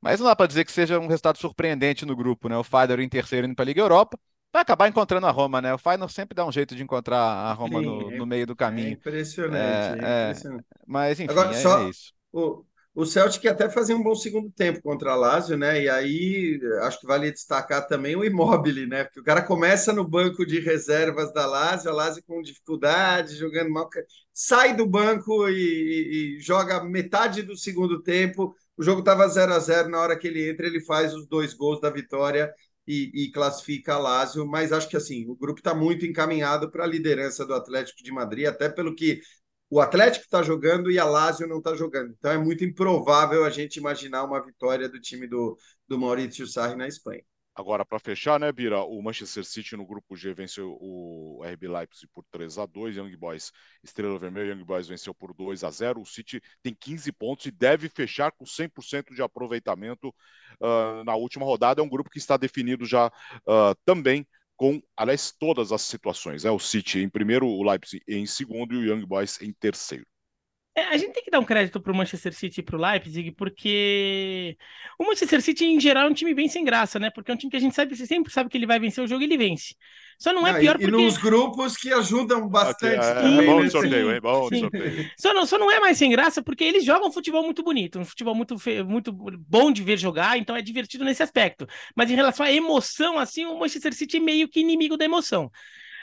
mas não dá para dizer que seja um resultado surpreendente no grupo, né? O Feyenoord em terceiro indo para a Liga Europa, vai acabar encontrando a Roma, né? O Feyenoord sempre dá um jeito de encontrar a Roma Sim, no, no, meio do caminho. É impressionante, é, é impressionante. Mas enfim, Agora, é, só, é isso. O, o Celtic até fazia um bom segundo tempo contra a Lazio, né? E aí acho que vale destacar também o Immobile, né? Porque o cara começa no banco de reservas da Lazio, a Lazio com dificuldade, jogando mal, sai do banco e, e joga metade do segundo tempo. O jogo estava 0 a 0 na hora que ele entra, ele faz os dois gols da vitória e, e classifica a Lazio, mas acho que assim, o grupo está muito encaminhado para a liderança do Atlético de Madrid, até pelo que o Atlético está jogando e a Lazio não está jogando. Então é muito improvável a gente imaginar uma vitória do time do, do Maurício Sarri na Espanha. Agora, para fechar, né, Bira? O Manchester City no grupo G venceu o RB Leipzig por 3 a 2 Young Boys, Estrela Vermelha, Young Boys venceu por 2 a 0 O City tem 15 pontos e deve fechar com 100% de aproveitamento uh, na última rodada. É um grupo que está definido já uh, também com, aliás, todas as situações. É o City em primeiro, o Leipzig em segundo e o Young Boys em terceiro. É, a gente tem que dar um crédito pro Manchester City e pro Leipzig, porque o Manchester City, em geral, é um time bem sem graça, né? Porque é um time que a gente sabe, sempre sabe que ele vai vencer o jogo e ele vence. Só não é pior e, porque... E nos grupos que ajudam bastante okay, é, também. É, bom sorteio, é bom sorteio. Só não, só não é mais sem graça porque eles jogam futebol muito bonito, um futebol muito, muito bom de ver jogar, então é divertido nesse aspecto. Mas em relação à emoção, assim, o Manchester City é meio que inimigo da emoção.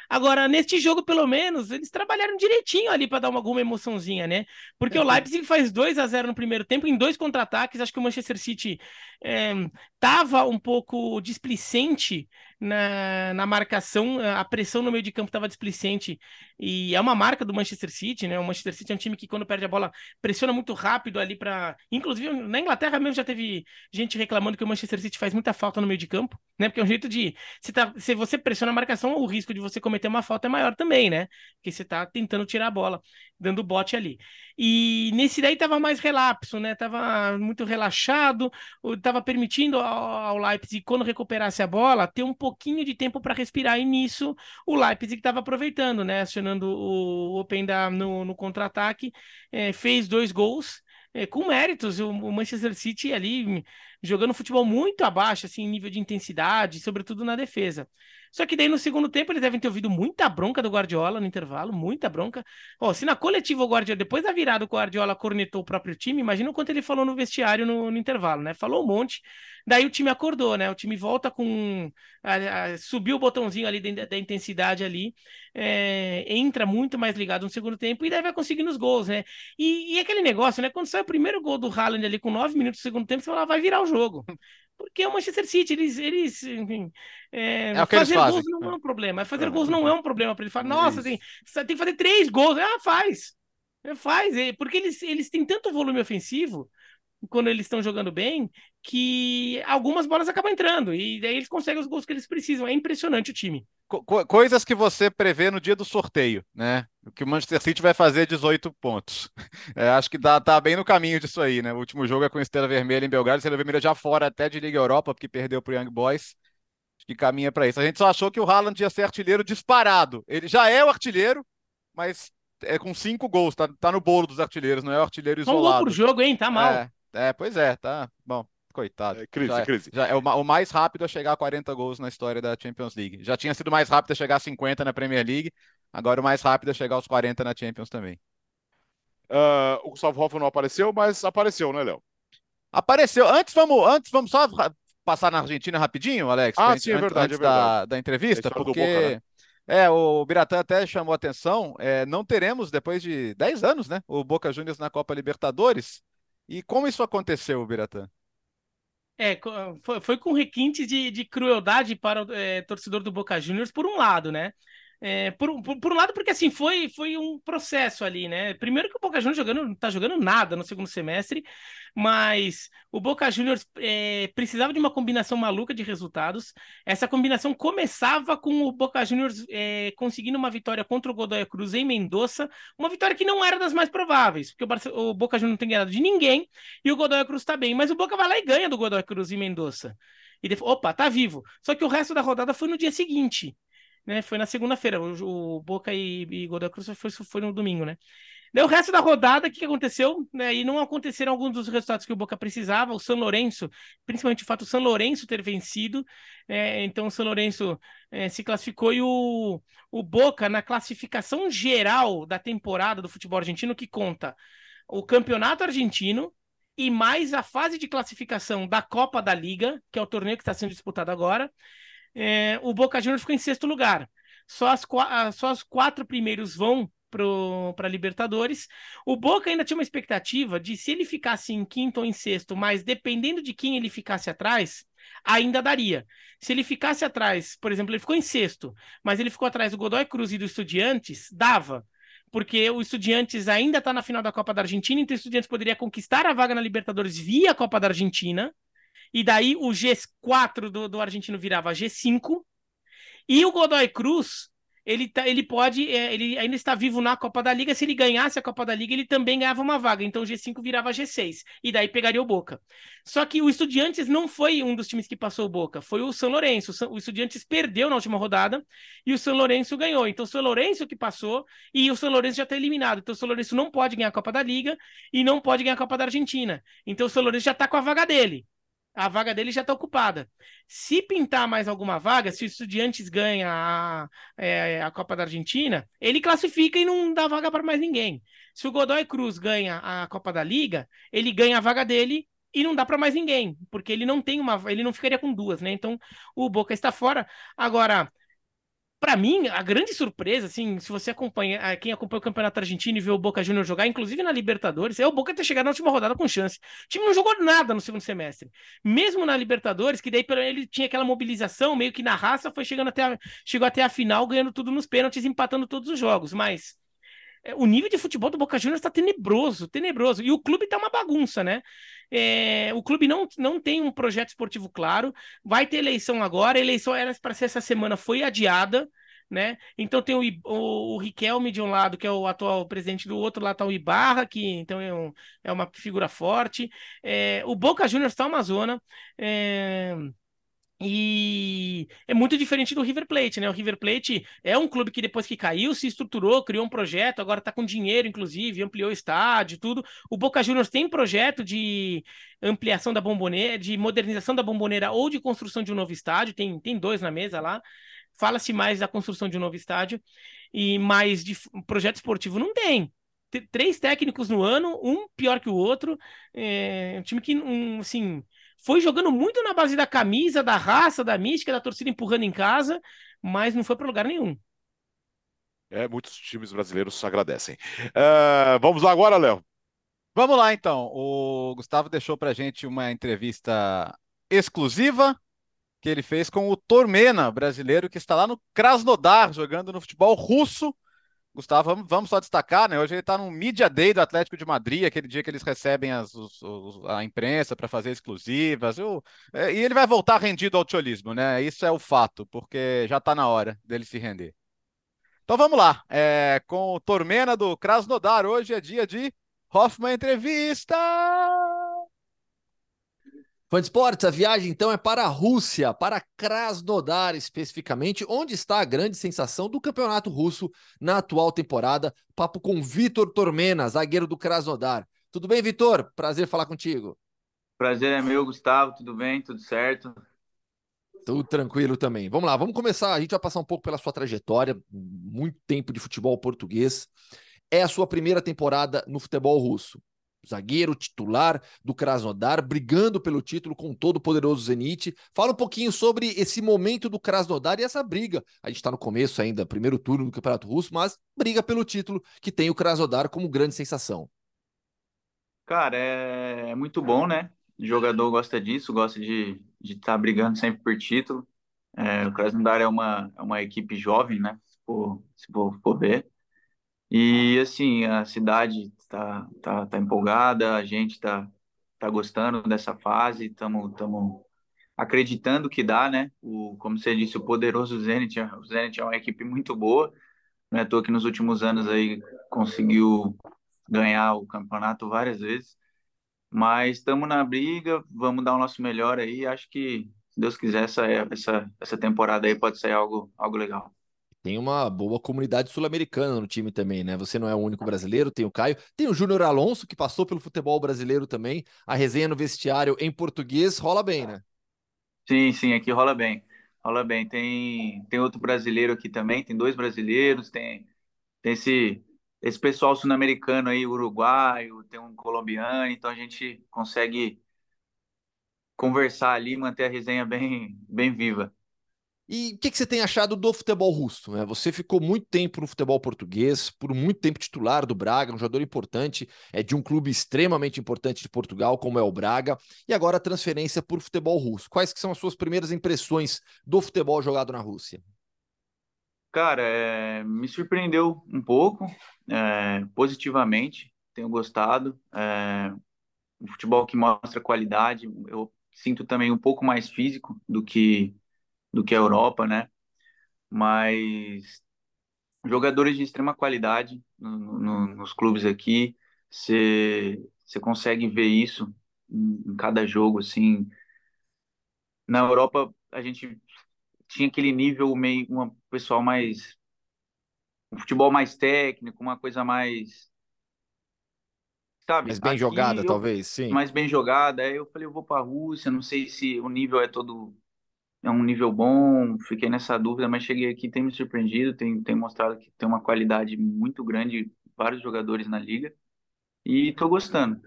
Agora, neste jogo, pelo menos, eles trabalharam direitinho ali para dar uma, alguma emoçãozinha, né? Porque o Leipzig faz 2 a 0 no primeiro tempo, em dois contra-ataques. Acho que o Manchester City estava é, um pouco displicente na, na marcação, a pressão no meio de campo estava displicente e é uma marca do Manchester City, né? O Manchester City é um time que quando perde a bola pressiona muito rápido ali para, inclusive na Inglaterra mesmo já teve gente reclamando que o Manchester City faz muita falta no meio de campo, né? Porque é um jeito de se, tá, se você pressiona a marcação, o risco de você cometer uma falta é maior também, né? Porque você está tentando tirar a bola. Dando bote ali. E nesse daí tava mais relapso, né? Tava muito relaxado, tava permitindo ao, Leipzig, quando recuperasse a bola, ter um pouquinho de tempo para respirar. E nisso o Leipzig estava aproveitando, né? Acionando o Open no, no contra-ataque, é, fez dois gols. É, com méritos, o Manchester City ali jogando futebol muito abaixo, assim, em nível de intensidade, sobretudo na defesa. Só que daí no segundo tempo eles devem ter ouvido muita bronca do Guardiola no intervalo, muita bronca. Ó, se na coletiva o Guardiola, depois da virada o Guardiola cornetou o próprio time, imagina o quanto ele falou no vestiário no, no intervalo, né? Falou um monte. Daí o time acordou, né? O time volta com. A, a, subiu o botãozinho ali da, da intensidade ali, é, entra muito mais ligado no segundo tempo e daí vai conseguindo os gols, né? E, e aquele negócio, né? Quando sai o primeiro gol do Haaland ali com nove minutos do segundo tempo, você fala, ah, vai virar o jogo. Porque é o Manchester City, eles, eles enfim, é, é fazer gols fazem. não é um problema. Fazer gols não é um problema para ele falar, nossa, tem, tem que fazer três gols. Ah, faz. É, faz, porque eles, eles têm tanto volume ofensivo quando eles estão jogando bem, que algumas bolas acabam entrando e daí eles conseguem os gols que eles precisam. É impressionante o time. Co coisas que você prevê no dia do sorteio, né? O que o Manchester City vai fazer 18 pontos. É, acho que dá, tá bem no caminho disso aí, né? O último jogo é com Estrela Vermelha em Belgrado, Estrela Vermelha já fora até de Liga Europa, porque perdeu para o Young Boys. Acho que caminha para isso. A gente só achou que o Haaland ia ser artilheiro disparado. Ele já é o artilheiro, mas é com cinco gols, tá, tá no bolo dos artilheiros, não é o artilheiro isolado. Um gol por jogo, hein? Tá mal. É, é, pois é, tá. Bom, coitado. É, crise, já, crise. Já é o, o, mais rápido a chegar a 40 gols na história da Champions League. Já tinha sido mais rápido a chegar a 50 na Premier League, agora o mais rápido a chegar aos 40 na Champions também. Uh, o Gustavo Hoffmann não apareceu, mas apareceu, né, Léo? Apareceu. Antes vamos, antes vamos só passar na Argentina rapidinho, Alex. Ah, sim, é verdade, antes é verdade. Da, da entrevista, porque Boca, né? É, o Biratã até chamou atenção. É, não teremos, depois de 10 anos, né? O Boca Juniors na Copa Libertadores. E como isso aconteceu, Biratã? É, foi, foi com requintes de, de crueldade para o é, torcedor do Boca Juniors, por um lado, né? É, por, por, por, um lado, porque assim, foi, foi um processo ali, né? Primeiro que o Boca Juniors jogando, não tá jogando nada no segundo semestre, mas o Boca Juniors é, precisava de uma combinação maluca de resultados. Essa combinação começava com o Boca Juniors é, conseguindo uma vitória contra o Godoy Cruz em Mendoza, uma vitória que não era das mais prováveis, porque o, Barce o Boca Juniors não tem ganhado de ninguém e o Godoy Cruz tá bem, mas o Boca vai lá e ganha do Godoy Cruz em Mendoza. E opa, tá vivo. Só que o resto da rodada foi no dia seguinte né? Foi na segunda-feira. O, o, Boca e, e Godoy Cruz foi, foi no domingo, né? Daí o resto da rodada, o que aconteceu? Né, e não aconteceram alguns dos resultados que o Boca precisava. O São Lourenço, principalmente o fato do São Lourenço ter vencido. É, então o São Lourenço é, se classificou e o, o Boca, na classificação geral da temporada do futebol argentino, que conta o campeonato argentino e mais a fase de classificação da Copa da Liga, que é o torneio que está sendo disputado agora é, o Boca Juniors ficou em sexto lugar. Só, as, só os quatro primeiros vão para Libertadores. O Boca ainda tinha uma expectativa de se ele ficasse em quinto ou em sexto, mas dependendo de quem ele ficasse atrás, ainda daria. Se ele ficasse atrás, por exemplo, ele ficou em sexto, mas ele ficou atrás do Godoy Cruz e do Estudiantes, dava. Porque o Estudiantes ainda está na final da Copa da Argentina, então o Estudiantes poderia conquistar a vaga na Libertadores via Copa da Argentina e daí o G4 do, do argentino virava G5, e o Godoy Cruz, ele, tá, ele pode, é, ele ainda está vivo na Copa da Liga, se ele ganhasse a Copa da Liga, ele também ganhava uma vaga, então o G5 virava G6, e daí pegaria o Boca. Só que o Estudiantes não foi um dos times que passou o Boca, foi o São Lourenço. O Estudiantes perdeu na última rodada, e o São Lourenço ganhou. Então o São Lourenço que passou, e o São Lourenço já está eliminado. Então o São Lourenço não pode ganhar a Copa da Liga, e não pode ganhar a Copa da Argentina. Então o São Lourenço já está com a vaga dele a vaga dele já está ocupada. Se pintar mais alguma vaga, se o Estudiantes ganha a, é, a Copa da Argentina, ele classifica e não dá vaga para mais ninguém. Se o Godoy Cruz ganha a Copa da Liga, ele ganha a vaga dele e não dá para mais ninguém, porque ele não tem uma, ele não ficaria com duas, né? Então o Boca está fora. Agora, para mim, a grande surpresa, assim, se você acompanha, ah, quem acompanha o Campeonato Argentino e vê o Boca Juniors jogar, inclusive na Libertadores, é o Boca ter chegado na última rodada com chance. O time não jogou nada no segundo semestre. Mesmo na Libertadores, que daí ele tinha aquela mobilização, meio que na raça, foi chegando até a, chegou até a final, ganhando tudo nos pênaltis, empatando todos os jogos, mas o nível de futebol do Boca Juniors está tenebroso, tenebroso. E o clube está uma bagunça, né? É, o clube não, não tem um projeto esportivo claro. Vai ter eleição agora. A eleição era para ser essa semana, foi adiada. né? Então tem o, o, o, Riquelme de um lado, que é o atual presidente, do outro lado tá o Ibarra, que então é, um, é uma figura forte. É, o Boca Juniors está uma zona. É, e é muito diferente do River Plate, né? O River Plate é um clube que depois que caiu se estruturou, criou um projeto, agora está com dinheiro, inclusive, ampliou o estádio, tudo. O Boca Juniors tem projeto de ampliação da bomboneira, de modernização da bomboneira ou de construção de um novo estádio, tem, tem dois na mesa lá. Fala-se mais da construção de um novo estádio, e mais de projeto esportivo não tem três técnicos no ano, um pior que o outro. É um time que, um, assim, foi jogando muito na base da camisa, da raça, da mística, da torcida empurrando em casa, mas não foi para lugar nenhum. É, muitos times brasileiros agradecem. Uh, vamos lá agora, Léo. Vamos lá, então. O Gustavo deixou para gente uma entrevista exclusiva que ele fez com o Tormena, brasileiro que está lá no Krasnodar, jogando no futebol russo Gustavo, vamos, vamos só destacar, né? Hoje ele está no Media Day do Atlético de Madrid, aquele dia que eles recebem as, os, os, a imprensa para fazer exclusivas. É, e ele vai voltar rendido ao tiolismo, né? Isso é o fato, porque já está na hora dele se render. Então vamos lá. É, com o Tormena do Krasnodar, hoje é dia de Hoffman Entrevista! Fã de esportes, a viagem então é para a Rússia, para Krasnodar especificamente, onde está a grande sensação do campeonato russo na atual temporada. Papo com Vitor Tormena, zagueiro do Krasnodar. Tudo bem, Vitor? Prazer falar contigo. Prazer é meu, Gustavo. Tudo bem? Tudo certo? Tudo tranquilo também. Vamos lá, vamos começar. A gente vai passar um pouco pela sua trajetória, muito tempo de futebol português. É a sua primeira temporada no futebol russo zagueiro titular do Krasnodar, brigando pelo título com todo o poderoso Zenit. Fala um pouquinho sobre esse momento do Krasnodar e essa briga. A gente está no começo ainda, primeiro turno do Campeonato Russo, mas briga pelo título que tem o Krasnodar como grande sensação. Cara, é, é muito bom, né? O jogador gosta disso, gosta de estar tá brigando sempre por título. É, o Krasnodar é uma, é uma equipe jovem, né? Se for, se for, for ver. E assim, a cidade está tá, tá empolgada, a gente está tá gostando dessa fase, estamos acreditando que dá, né? O, como você disse, o poderoso Zenit, o Zenit é uma equipe muito boa, não é à toa que nos últimos anos aí conseguiu ganhar o campeonato várias vezes, mas estamos na briga, vamos dar o nosso melhor aí, acho que, se Deus quiser, essa, essa, essa temporada aí pode sair algo, algo legal tem uma boa comunidade sul-americana no time também, né? Você não é o único brasileiro, tem o Caio, tem o Júnior Alonso, que passou pelo futebol brasileiro também. A resenha no vestiário em português rola bem, né? Sim, sim, aqui rola bem. Rola bem. Tem, tem outro brasileiro aqui também, tem dois brasileiros, tem, tem esse, esse pessoal sul-americano aí, uruguaio, tem um colombiano, então a gente consegue conversar ali, manter a resenha bem, bem viva. E o que, que, você tem achado do futebol russo? Né? Você ficou muito tempo no futebol português, por muito tempo titular do Braga, um jogador importante, é de um clube extremamente importante de Portugal, como é o Braga, e agora a transferência por futebol russo. Quais que são as suas primeiras impressões do futebol jogado na Rússia? Cara, é, me surpreendeu um pouco, é, positivamente, tenho gostado. É, um futebol que mostra qualidade, eu sinto também um pouco mais físico do que do que a Europa, né? Mas jogadores de extrema qualidade no, no, nos clubes aqui, você consegue ver isso em, em cada jogo, assim. Na Europa, a gente tinha aquele nível meio, um pessoal mais um futebol mais técnico, uma coisa mais sabe, mais bem Aqui jogada, eu, talvez, sim. Mais bem jogada. Aí eu falei, eu vou para a Rússia, não sei se o nível é todo é um nível bom, fiquei nessa dúvida, mas cheguei aqui, tem me surpreendido, tem, tem mostrado que tem uma qualidade muito grande, vários jogadores na liga, e estou gostando.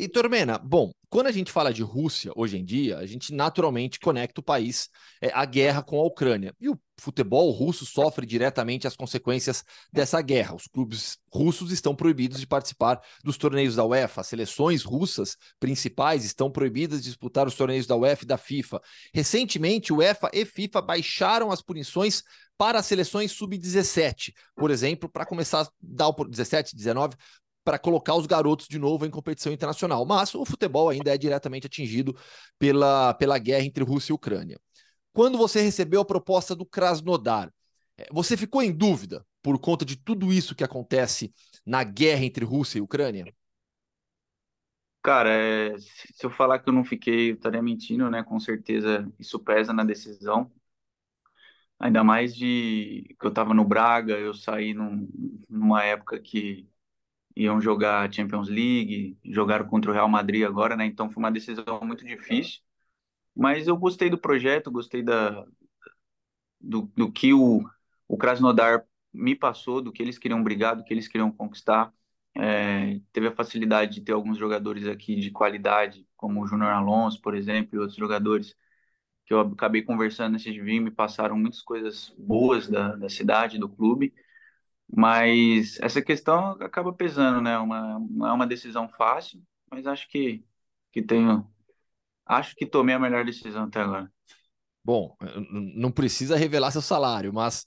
E Tormena, bom, quando a gente fala de Rússia hoje em dia, a gente naturalmente conecta o país é, à guerra com a Ucrânia. E o futebol russo sofre diretamente as consequências dessa guerra. Os clubes russos estão proibidos de participar dos torneios da UEFA. As seleções russas principais estão proibidas de disputar os torneios da UEFA e da FIFA. Recentemente, UEFA e FIFA baixaram as punições para as seleções sub-17, por exemplo, para começar a dar o 17, 19, para colocar os garotos de novo em competição internacional. Mas o futebol ainda é diretamente atingido pela, pela guerra entre Rússia e Ucrânia. quando você recebeu a proposta do Krasnodar, é, você ficou em dúvida por conta de tudo isso que acontece na guerra entre Rússia e Ucrânia? Cara, é, se eu falar que eu não fiquei, eu estaria mentindo, né? Com certeza isso pesa na decisão. Ainda mais de que eu estava no Braga, eu saí num, numa época que iam jogar Champions League, jogaram contra o Real Madrid agora, né? Então foi uma decisão muito difícil. Mas eu gostei do projeto, gostei da, do, do que o, o Krasnodar me passou, do que eles queriam brigar, do que eles queriam conquistar. É, teve a facilidade de ter alguns jogadores aqui de qualidade, como o Júnior Alonso, por exemplo, e outros jogadores que eu acabei conversando de vir, me passaram muitas coisas boas da, da cidade, do clube. Mas essa questão acaba pesando, né? Uma, não é uma decisão fácil, mas acho que, que tenho. Acho que tomei a melhor decisão até agora. Bom, não precisa revelar seu salário, mas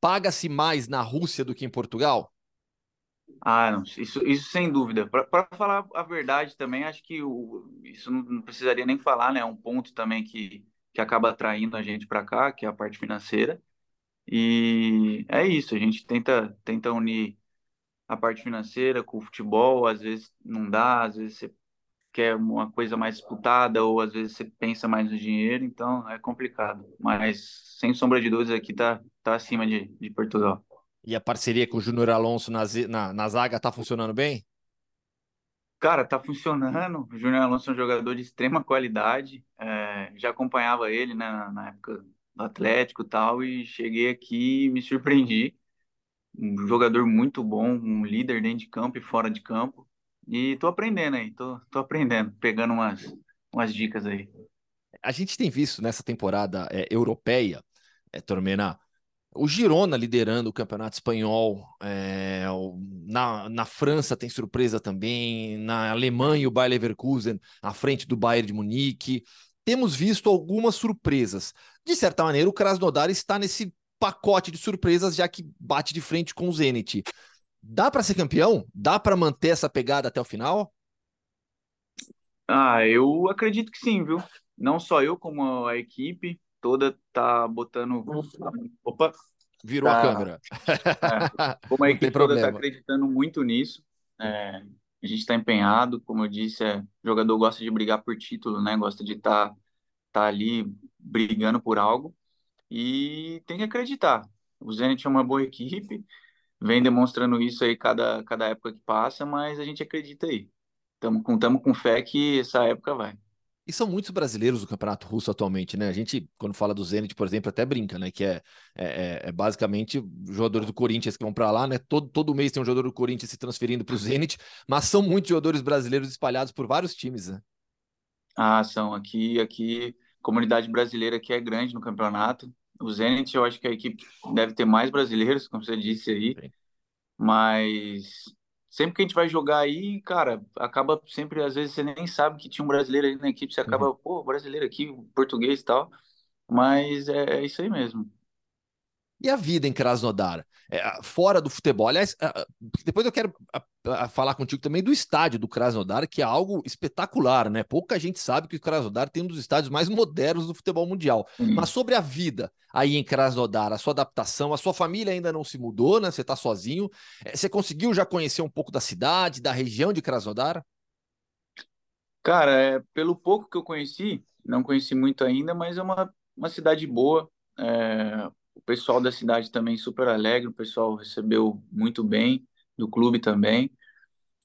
paga-se mais na Rússia do que em Portugal? Ah, não, isso, isso sem dúvida. Para falar a verdade também, acho que o, isso não, não, precisaria nem falar, né? É um ponto também que, que acaba atraindo a gente para cá, que é a parte financeira. E é isso, a gente tenta, tenta unir a parte financeira com o futebol, às vezes não dá, às vezes você quer uma coisa mais disputada, ou às vezes você pensa mais no dinheiro, então é complicado. Mas, sem sombra de dúvidas, aqui tá, tá acima de, de Portugal. E a parceria com o Júnior Alonso na, na, na zaga tá funcionando bem? Cara, tá funcionando. O Júnior Alonso é um jogador de extrema qualidade. É, já acompanhava ele né, na, na época do Atlético tal, e cheguei aqui e me surpreendi. Um jogador muito bom, um líder dentro de campo e fora de campo. E tô aprendendo aí, tô, tô aprendendo, pegando umas, umas dicas aí. A gente tem visto nessa temporada é, europeia, é, Tormena, o Girona liderando o campeonato espanhol, é, na, na França tem surpresa também, na Alemanha o Bayer Leverkusen à frente do Bayern de Munique. Temos visto algumas surpresas. De certa maneira, o Krasnodar está nesse pacote de surpresas, já que bate de frente com o Zenit. Dá para ser campeão? Dá para manter essa pegada até o final? Ah, eu acredito que sim, viu? Não só eu, como a equipe toda tá botando. Opa! Virou tá... a câmera. É, como a equipe toda tá acreditando muito nisso. É, a gente está empenhado, como eu disse, é, o jogador gosta de brigar por título, né? Gosta de estar tá, tá ali brigando por algo e tem que acreditar. O Zenit é uma boa equipe, vem demonstrando isso aí cada, cada época que passa, mas a gente acredita aí. Estamos com, tamo com fé que essa época vai. E são muitos brasileiros do Campeonato Russo atualmente, né? A gente, quando fala do Zenit, por exemplo, até brinca, né? Que é, é, é, é basicamente jogadores do Corinthians que vão para lá, né? Todo, todo mês tem um jogador do Corinthians se transferindo para o Zenit, mas são muitos jogadores brasileiros espalhados por vários times, né? Ah, são. Aqui, aqui, comunidade brasileira aqui é grande no campeonato. O Zenit, eu acho que a equipe deve ter mais brasileiros, como você disse aí. Mas sempre que a gente vai jogar aí, cara, acaba sempre, às vezes você nem sabe que tinha um brasileiro aí na equipe, você acaba, uhum. pô, brasileiro aqui, português e tal, mas é, é, isso aí mesmo. E a vida em Krasnodar, é, fora do futebol? Aliás, depois eu quero falar contigo também do estádio do Krasnodar, que é algo espetacular, né? Pouca gente sabe que o Krasnodar tem um dos estádios mais modernos do futebol mundial. Uhum. Mas sobre a vida aí em Krasnodar, a sua adaptação, a sua família ainda não se mudou, né? Você está sozinho. É, você conseguiu já conhecer um pouco da cidade, da região de Krasnodar? Cara, é, pelo pouco que eu conheci, não conheci muito ainda, mas é uma, uma cidade boa. É, pessoal da cidade também super alegre, o pessoal recebeu muito bem, do clube também.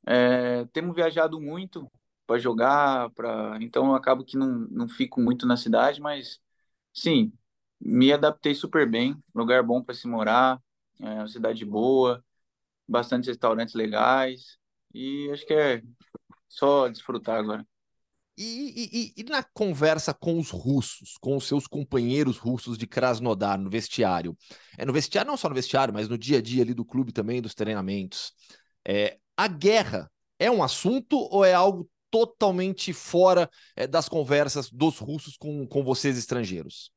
É, temos viajado muito para jogar, para então eu acabo que não, não fico muito na cidade, mas sim, me adaptei super bem, lugar bom para se morar, é uma cidade boa, bastante restaurantes legais e acho que é só desfrutar agora. E, e, e, na conversa com os russos, com os seus companheiros russos de Krasnodar no vestiário, é no vestiário, não só no vestiário, mas no dia a dia ali do clube também, dos treinamentos, é, a guerra é um assunto ou é algo totalmente fora é, das conversas dos russos com, com vocês estrangeiros?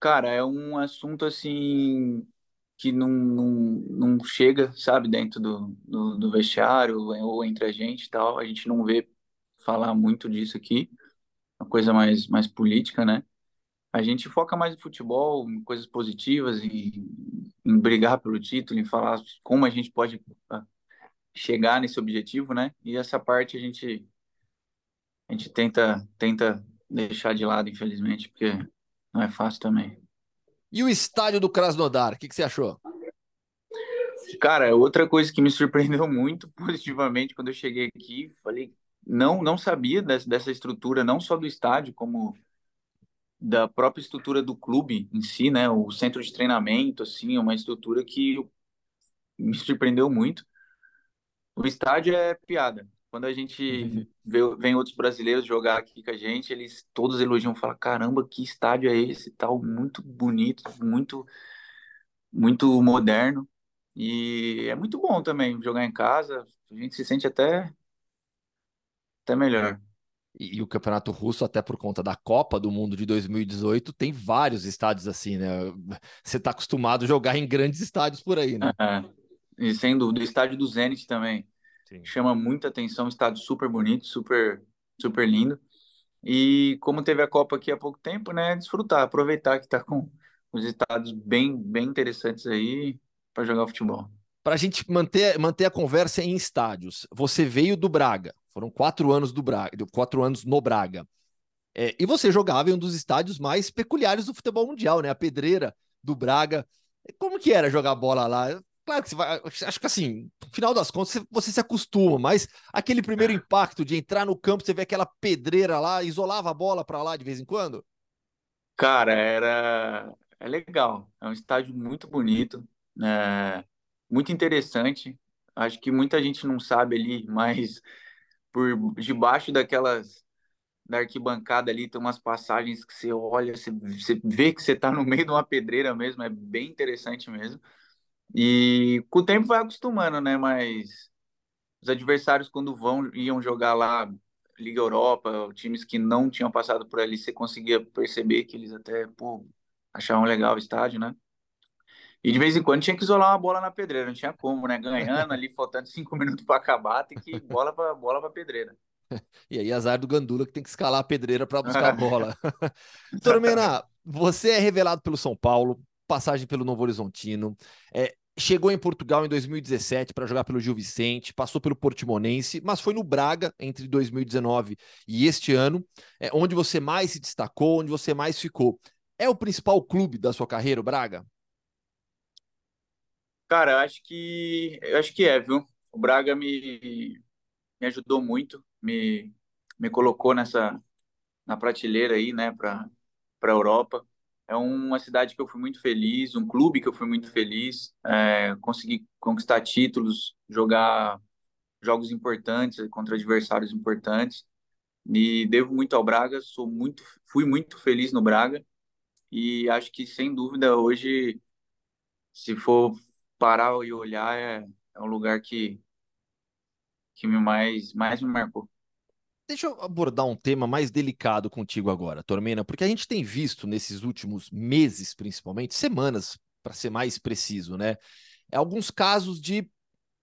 Cara, é um assunto assim que não, não, não chega, sabe, dentro do, do, do vestiário ou entre a gente e tal, a gente não vê falar muito disso aqui, uma coisa mais, mais política, né? a gente foca mais no futebol, em coisas positivas, em, em brigar pelo título, em falar como a gente pode ah, chegar nesse objetivo, né? E essa parte a gente a gente tenta tenta deixar de lado, infelizmente, porque não é fácil também. E o estádio do Krasnodar, o que, que você achou? Cara, outra coisa que me surpreendeu muito positivamente quando eu cheguei aqui, falei, não, não sabia dessa, dessa estrutura, não só do estádio, como da própria estrutura do clube em si, né? O centro de treinamento, assim, uma estrutura que me surpreendeu muito. O estádio é piada. Quando a gente vê, vem outros brasileiros jogar aqui com a gente, eles todos elogiam, falam, caramba, que estádio é esse, tal, muito bonito, muito, muito moderno. E é muito bom também jogar em casa. A gente se sente até, até melhor. E, e, o Campeonato Russo, até por conta da Copa do Mundo de 2018, tem vários estádios assim, né? Você está acostumado a jogar em grandes estádios por aí, né? É, e sem dúvida, o estádio do Zenit também Sim. chama muita atenção, estádio super bonito, super, super lindo. E como teve a Copa aqui há pouco tempo, né? Desfrutar, aproveitar que está com os estádios bem, bem interessantes aí para jogar futebol. Para a gente manter, manter a conversa em estádios, você veio do Braga, foram quatro anos do Braga, quatro anos no Braga. É, e você jogava em um dos estádios mais peculiares do futebol mundial, né? A Pedreira do Braga. Como que era jogar bola lá? Claro que você vai. Acho que assim, no final das contas, você, você se acostuma, mas aquele primeiro impacto de entrar no campo, você vê aquela pedreira lá, isolava a bola para lá de vez em quando? Cara, era. É legal. É um estádio muito bonito é, muito interessante. Acho que muita gente não sabe ali, mas por debaixo daquelas da arquibancada ali tem umas passagens que você olha, você, você vê que você está no meio de uma pedreira mesmo, é bem interessante mesmo. E com o tempo vai acostumando, né? Mas os adversários quando vão iam jogar lá Liga Europa, times que não tinham passado por ali, você conseguia perceber que eles até, pô, achavam legal o estádio, né? E de vez em quando tinha que isolar uma bola na pedreira, não tinha como, né? Ganhando ali, faltando cinco minutos para acabar, tem que ir bola para bola para pedreira. E aí, azar do Gandula que tem que escalar a pedreira para buscar a bola. Tormena, você é revelado pelo São Paulo, passagem pelo Novo Horizontino, é, chegou em Portugal em 2017 para jogar pelo Gil Vicente, passou pelo Portimonense, mas foi no Braga entre 2019 e este ano, é, onde você mais se destacou, onde você mais ficou. É o principal clube da sua carreira, o Braga? Cara, acho que acho que é, viu? O Braga me, me ajudou muito, me, me colocou nessa na prateleira aí, né, para para Europa. É uma cidade que eu fui muito feliz, um clube que eu fui muito feliz, é, consegui conquistar títulos, jogar jogos importantes contra adversários importantes. E devo muito ao Braga, sou muito, fui muito feliz no Braga e acho que sem dúvida hoje, se for parar e olhar é, é um lugar que, que me mais, mais me marcou. Deixa eu abordar um tema mais delicado contigo agora, Tormena, porque a gente tem visto nesses últimos meses, principalmente, semanas, para ser mais preciso, né? Alguns casos de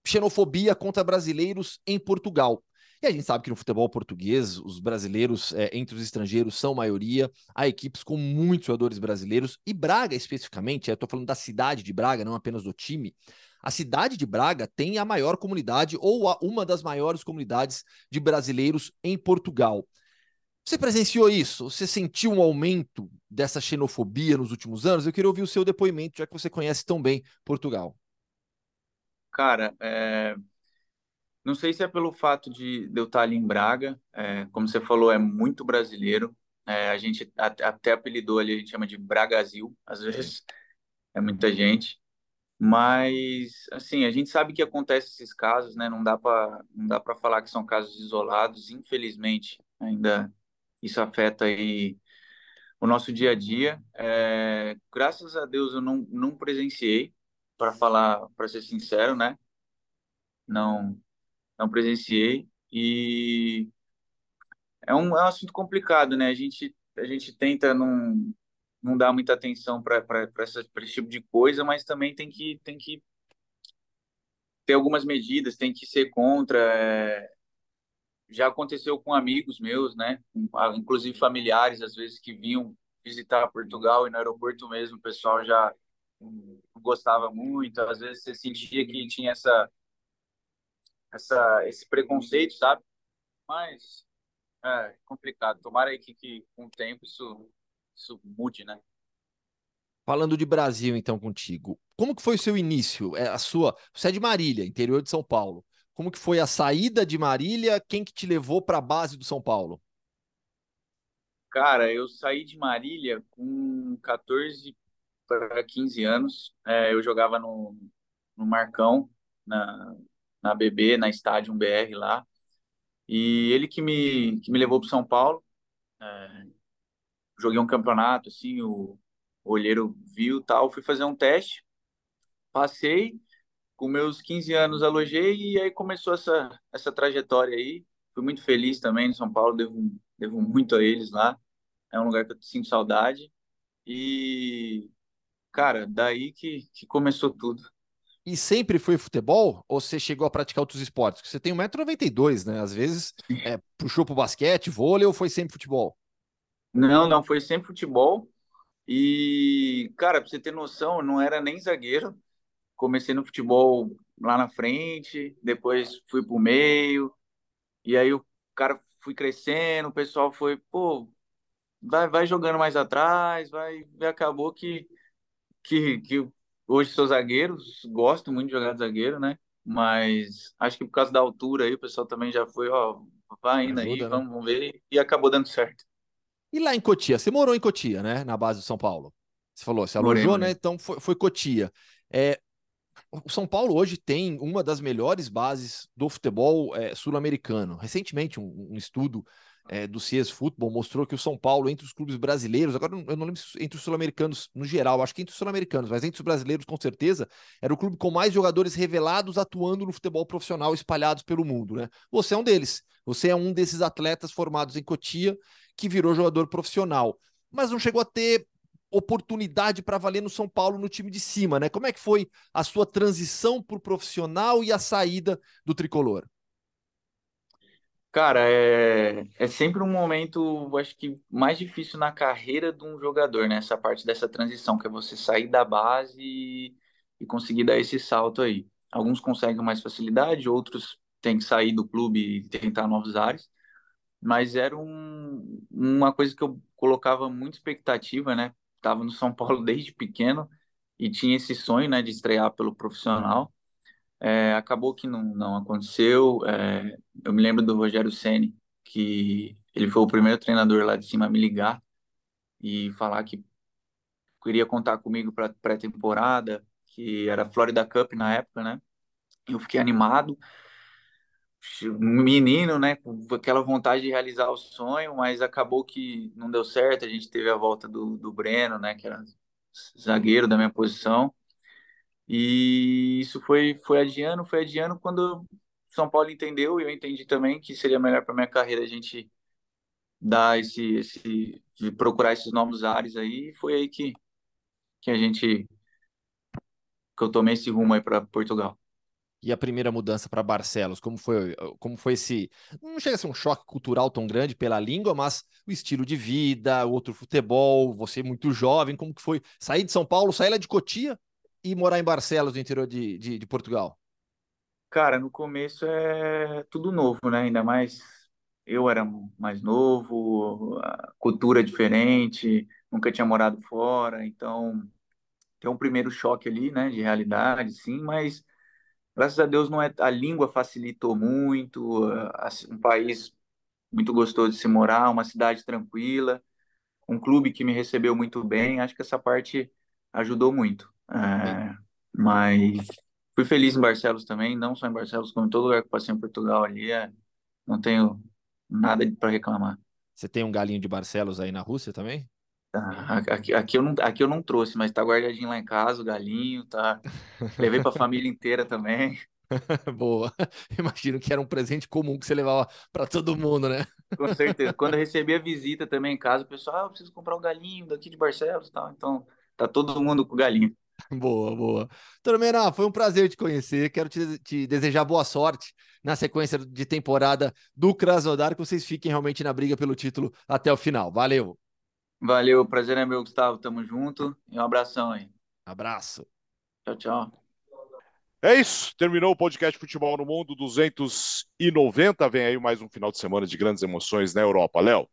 xenofobia contra brasileiros em Portugal. E a gente sabe que no futebol português, os brasileiros é, entre os estrangeiros são maioria, há equipes com muitos jogadores brasileiros, e Braga especificamente, eu estou falando da cidade de Braga, não apenas do time. A cidade de Braga tem a maior comunidade, ou a, uma das maiores comunidades de brasileiros em Portugal. Você presenciou isso? Você sentiu um aumento dessa xenofobia nos últimos anos? Eu queria ouvir o seu depoimento, já que você conhece tão bem Portugal. Cara, é, não sei se é pelo fato de, de eu estar ali em Braga, é, como você falou, é muito brasileiro. É, a gente até apelidou ali, a gente chama de Bragazil, às vezes, é muita gente. Mas, assim, a gente sabe que acontece esses casos, né? Não dá para não dá para falar que são casos isolados. Infelizmente, ainda isso afeta aí o nosso dia a dia. É, graças a Deus eu não, não presenciei, para falar, para ser sincero, né? Não não presenciei e é um, é um assunto complicado, né? A gente a gente tenta não não dar muita atenção para esse tipo de coisa, mas também tem que tem que ter algumas medidas, tem que ser contra. É... Já aconteceu com amigos meus, né? Inclusive familiares, às vezes que vinham visitar Portugal e no aeroporto mesmo o pessoal já gostava muito. Às vezes você sentia que tinha essa, essa esse preconceito, sabe? Mas é complicado. Tomara aí que, que com o tempo isso, isso mude, né? Falando de Brasil, então, contigo. Como que foi o seu início? É, a sua, você é de Marília, interior de São Paulo. Como que foi a saída de Marília? Quem que te levou para a base do São Paulo? Cara, eu saí de Marília com 14 para 15 anos. É, eu jogava no, no Marcão, na, na BB, na Estádio BR lá. E ele que me, que me levou para São Paulo. É, joguei um campeonato, assim, o, o olheiro viu tal. Fui fazer um teste, passei. Com meus 15 anos alojei e aí começou essa, essa trajetória aí. Fui muito feliz também no São Paulo, devo, devo muito a eles lá. É um lugar que eu sinto saudade. E, cara, daí que, que começou tudo. E sempre foi futebol? Ou você chegou a praticar outros esportes? Porque você tem 1,92m, né? Às vezes é, puxou pro basquete, vôlei ou foi sempre futebol? Não, não, foi sempre futebol. E, cara, pra você ter noção, eu não era nem zagueiro. Comecei no futebol lá na frente, depois fui pro meio. E aí o cara fui crescendo, o pessoal foi, pô, vai, vai jogando mais atrás, vai, e acabou que, que, que hoje sou zagueiro, gosto muito de jogar de zagueiro, né? Mas acho que por causa da altura aí, o pessoal também já foi, ó, vai indo Ajuda, aí, né? vamos, vamos ver, e acabou dando certo. E lá em Cotia, você morou em Cotia, né? Na base do São Paulo. Você falou, você alojou, morei, né? Então foi, foi Cotia. É, o São Paulo hoje tem uma das melhores bases do futebol é, sul-americano. Recentemente, um, um estudo é, do CS Football mostrou que o São Paulo, entre os clubes brasileiros, agora eu não lembro se entre os sul-americanos no geral, acho que entre os sul-americanos, mas entre os brasileiros com certeza, era o clube com mais jogadores revelados atuando no futebol profissional espalhados pelo mundo, né? Você é um deles. Você é um desses atletas formados em Cotia que virou jogador profissional, mas não chegou a ter oportunidade para valer no São Paulo no time de cima, né? Como é que foi a sua transição para o profissional e a saída do tricolor? Cara, é, é sempre um momento, acho que mais difícil na carreira de um jogador, né? Essa parte dessa transição, que é você sair da base e, e conseguir dar esse salto aí. Alguns conseguem mais facilidade, outros têm que sair do clube e tentar novos ares. Mas era um, uma coisa que eu colocava muita expectativa, né? Tava no São Paulo desde pequeno e tinha esse sonho, né, de estrear pelo profissional. É, acabou que não, não aconteceu. É, eu me lembro do Rogério Ceni que ele foi o primeiro treinador lá de cima a me ligar e falar que queria contar comigo para pré-temporada, que era Florida Cup na época, né? Eu fiquei animado, menino, né? Com aquela vontade de realizar o sonho, mas acabou que não deu certo. A gente teve a volta do, do Breno, né? Que era zagueiro da minha posição. E isso foi, foi adiando, foi adiando quando São Paulo entendeu e eu entendi também que seria melhor para minha carreira a gente dar esse, esse procurar esses novos ares aí. E foi aí que, que a gente que eu tomei esse rumo aí para Portugal. E a primeira mudança para Barcelos, como foi, como foi esse, não chega a ser um choque cultural tão grande pela língua, mas o estilo de vida, outro futebol, você muito jovem, como que foi sair de São Paulo, sair lá de Cotia e morar em Barcelos, no interior de, de, de Portugal? Cara, no começo é tudo novo, né? Ainda mais eu era mais novo, cultura é diferente, nunca tinha morado fora, então tem um primeiro choque ali, né, de realidade, sim, mas graças a Deus não é a língua facilitou muito, um país muito gostoso de se morar, uma cidade tranquila, um clube que me recebeu muito bem, acho que essa parte ajudou muito. É, mas fui feliz em Barcelos também, não só em Barcelos, como em todo lugar que passei em Portugal ali. É, não tenho nada para reclamar. Você tem um galinho de Barcelos aí na Rússia também? Ah, aqui, aqui, eu não, aqui eu não trouxe, mas tá guardadinho lá em casa, o galinho, tá. Levei para a família inteira também. Boa. Imagino que era um presente comum que você levava para todo mundo, né? Com certeza. Quando eu recebi a visita também em casa, o pessoal, ah, eu preciso comprar um galinho daqui de Barcelos, tal. Então, tá todo mundo com o galinho. Boa, boa. Tormena, foi um prazer te conhecer. Quero te, te, desejar boa sorte na sequência de temporada do Krasnodar, que vocês fiquem realmente na briga pelo título até o final. Valeu! Valeu, o prazer é meu, Gustavo. Tamo junto. E um abração aí. Abraço. Tchau, tchau. É isso, terminou o podcast Futebol no Mundo 290. Vem aí mais um final de semana de grandes emoções na Europa. Léo,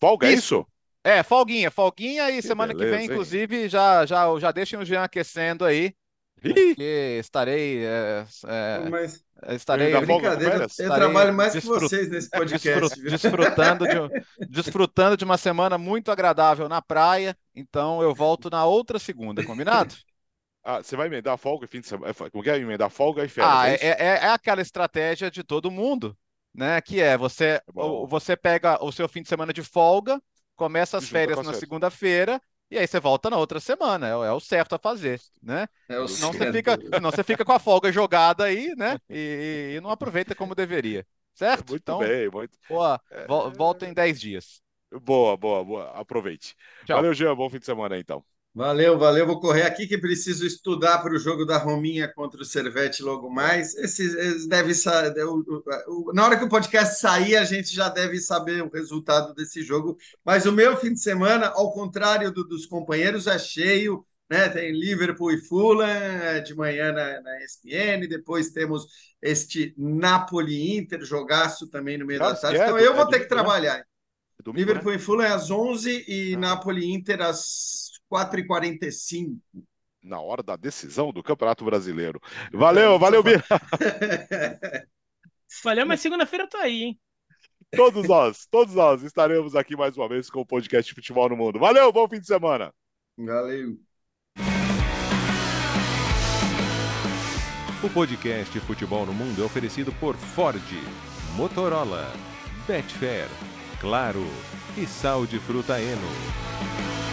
folga, é isso? É, folguinha, folguinha e Que semana que beleza, vem, hein? inclusive, já, já, já deixem o Jean aquecendo aí, porque estarei, é, é, Mas estarei brincadeira, férias? eu Estarei trabalho mais que desfrut- vocês nesse podcast. desfrutando, de, desfrutando de uma semana muito agradável na praia, então eu volto na outra segunda, combinado? ah, você vai emendar folga e fim de semana? Como que é emendar folga e férias? Ah, é é, é, é aquela estratégia de todo mundo, né? Que é você, o- você pega o seu fim de semana de folga, começa as férias na segunda-feira e aí você volta na outra semana. É, o- é o certo a fazer, né? É o Senão você certo. fica, senão você fica com a folga jogada aí, né? E, e não aproveita como deveria, certo? Muito então, bem, muito. boa, vol- volta em 10 dias. Boa, boa, boa. Aproveite. Tchau. Valeu, Jean. Bom fim de semana aí, então. Valeu, valeu. Vou correr aqui que preciso estudar para o jogo da Rominha contra o Servete logo mais. O- o- o- Na hora que o podcast sair, a gente já deve saber o resultado desse jogo. Mas o meu fim de semana, ao contrário do- dos companheiros, é cheio. Né? Tem Liverpool e Fulham é, de manhã na, na ESPN. Depois temos este Napoli-Inter, jogaço também no meio Cara, da tarde. é Então eu é vou ter que domingo, né? trabalhar. Domingo, Liverpool né? e Fulham é às 11 e Ah. Napoli Inter às 4h45. Na hora da decisão do Campeonato Brasileiro. Valeu, valeu, Bia. Valeu, mas segunda-feira eu tô aí, hein? Todos nós, todos nós estaremos aqui mais uma vez com o podcast Futebol no Mundo. Valeu, bom fim de semana. Valeu. O podcast Futebol no Mundo é oferecido por Ford, Motorola, Betfair, Claro e Sal de Fruta Eno.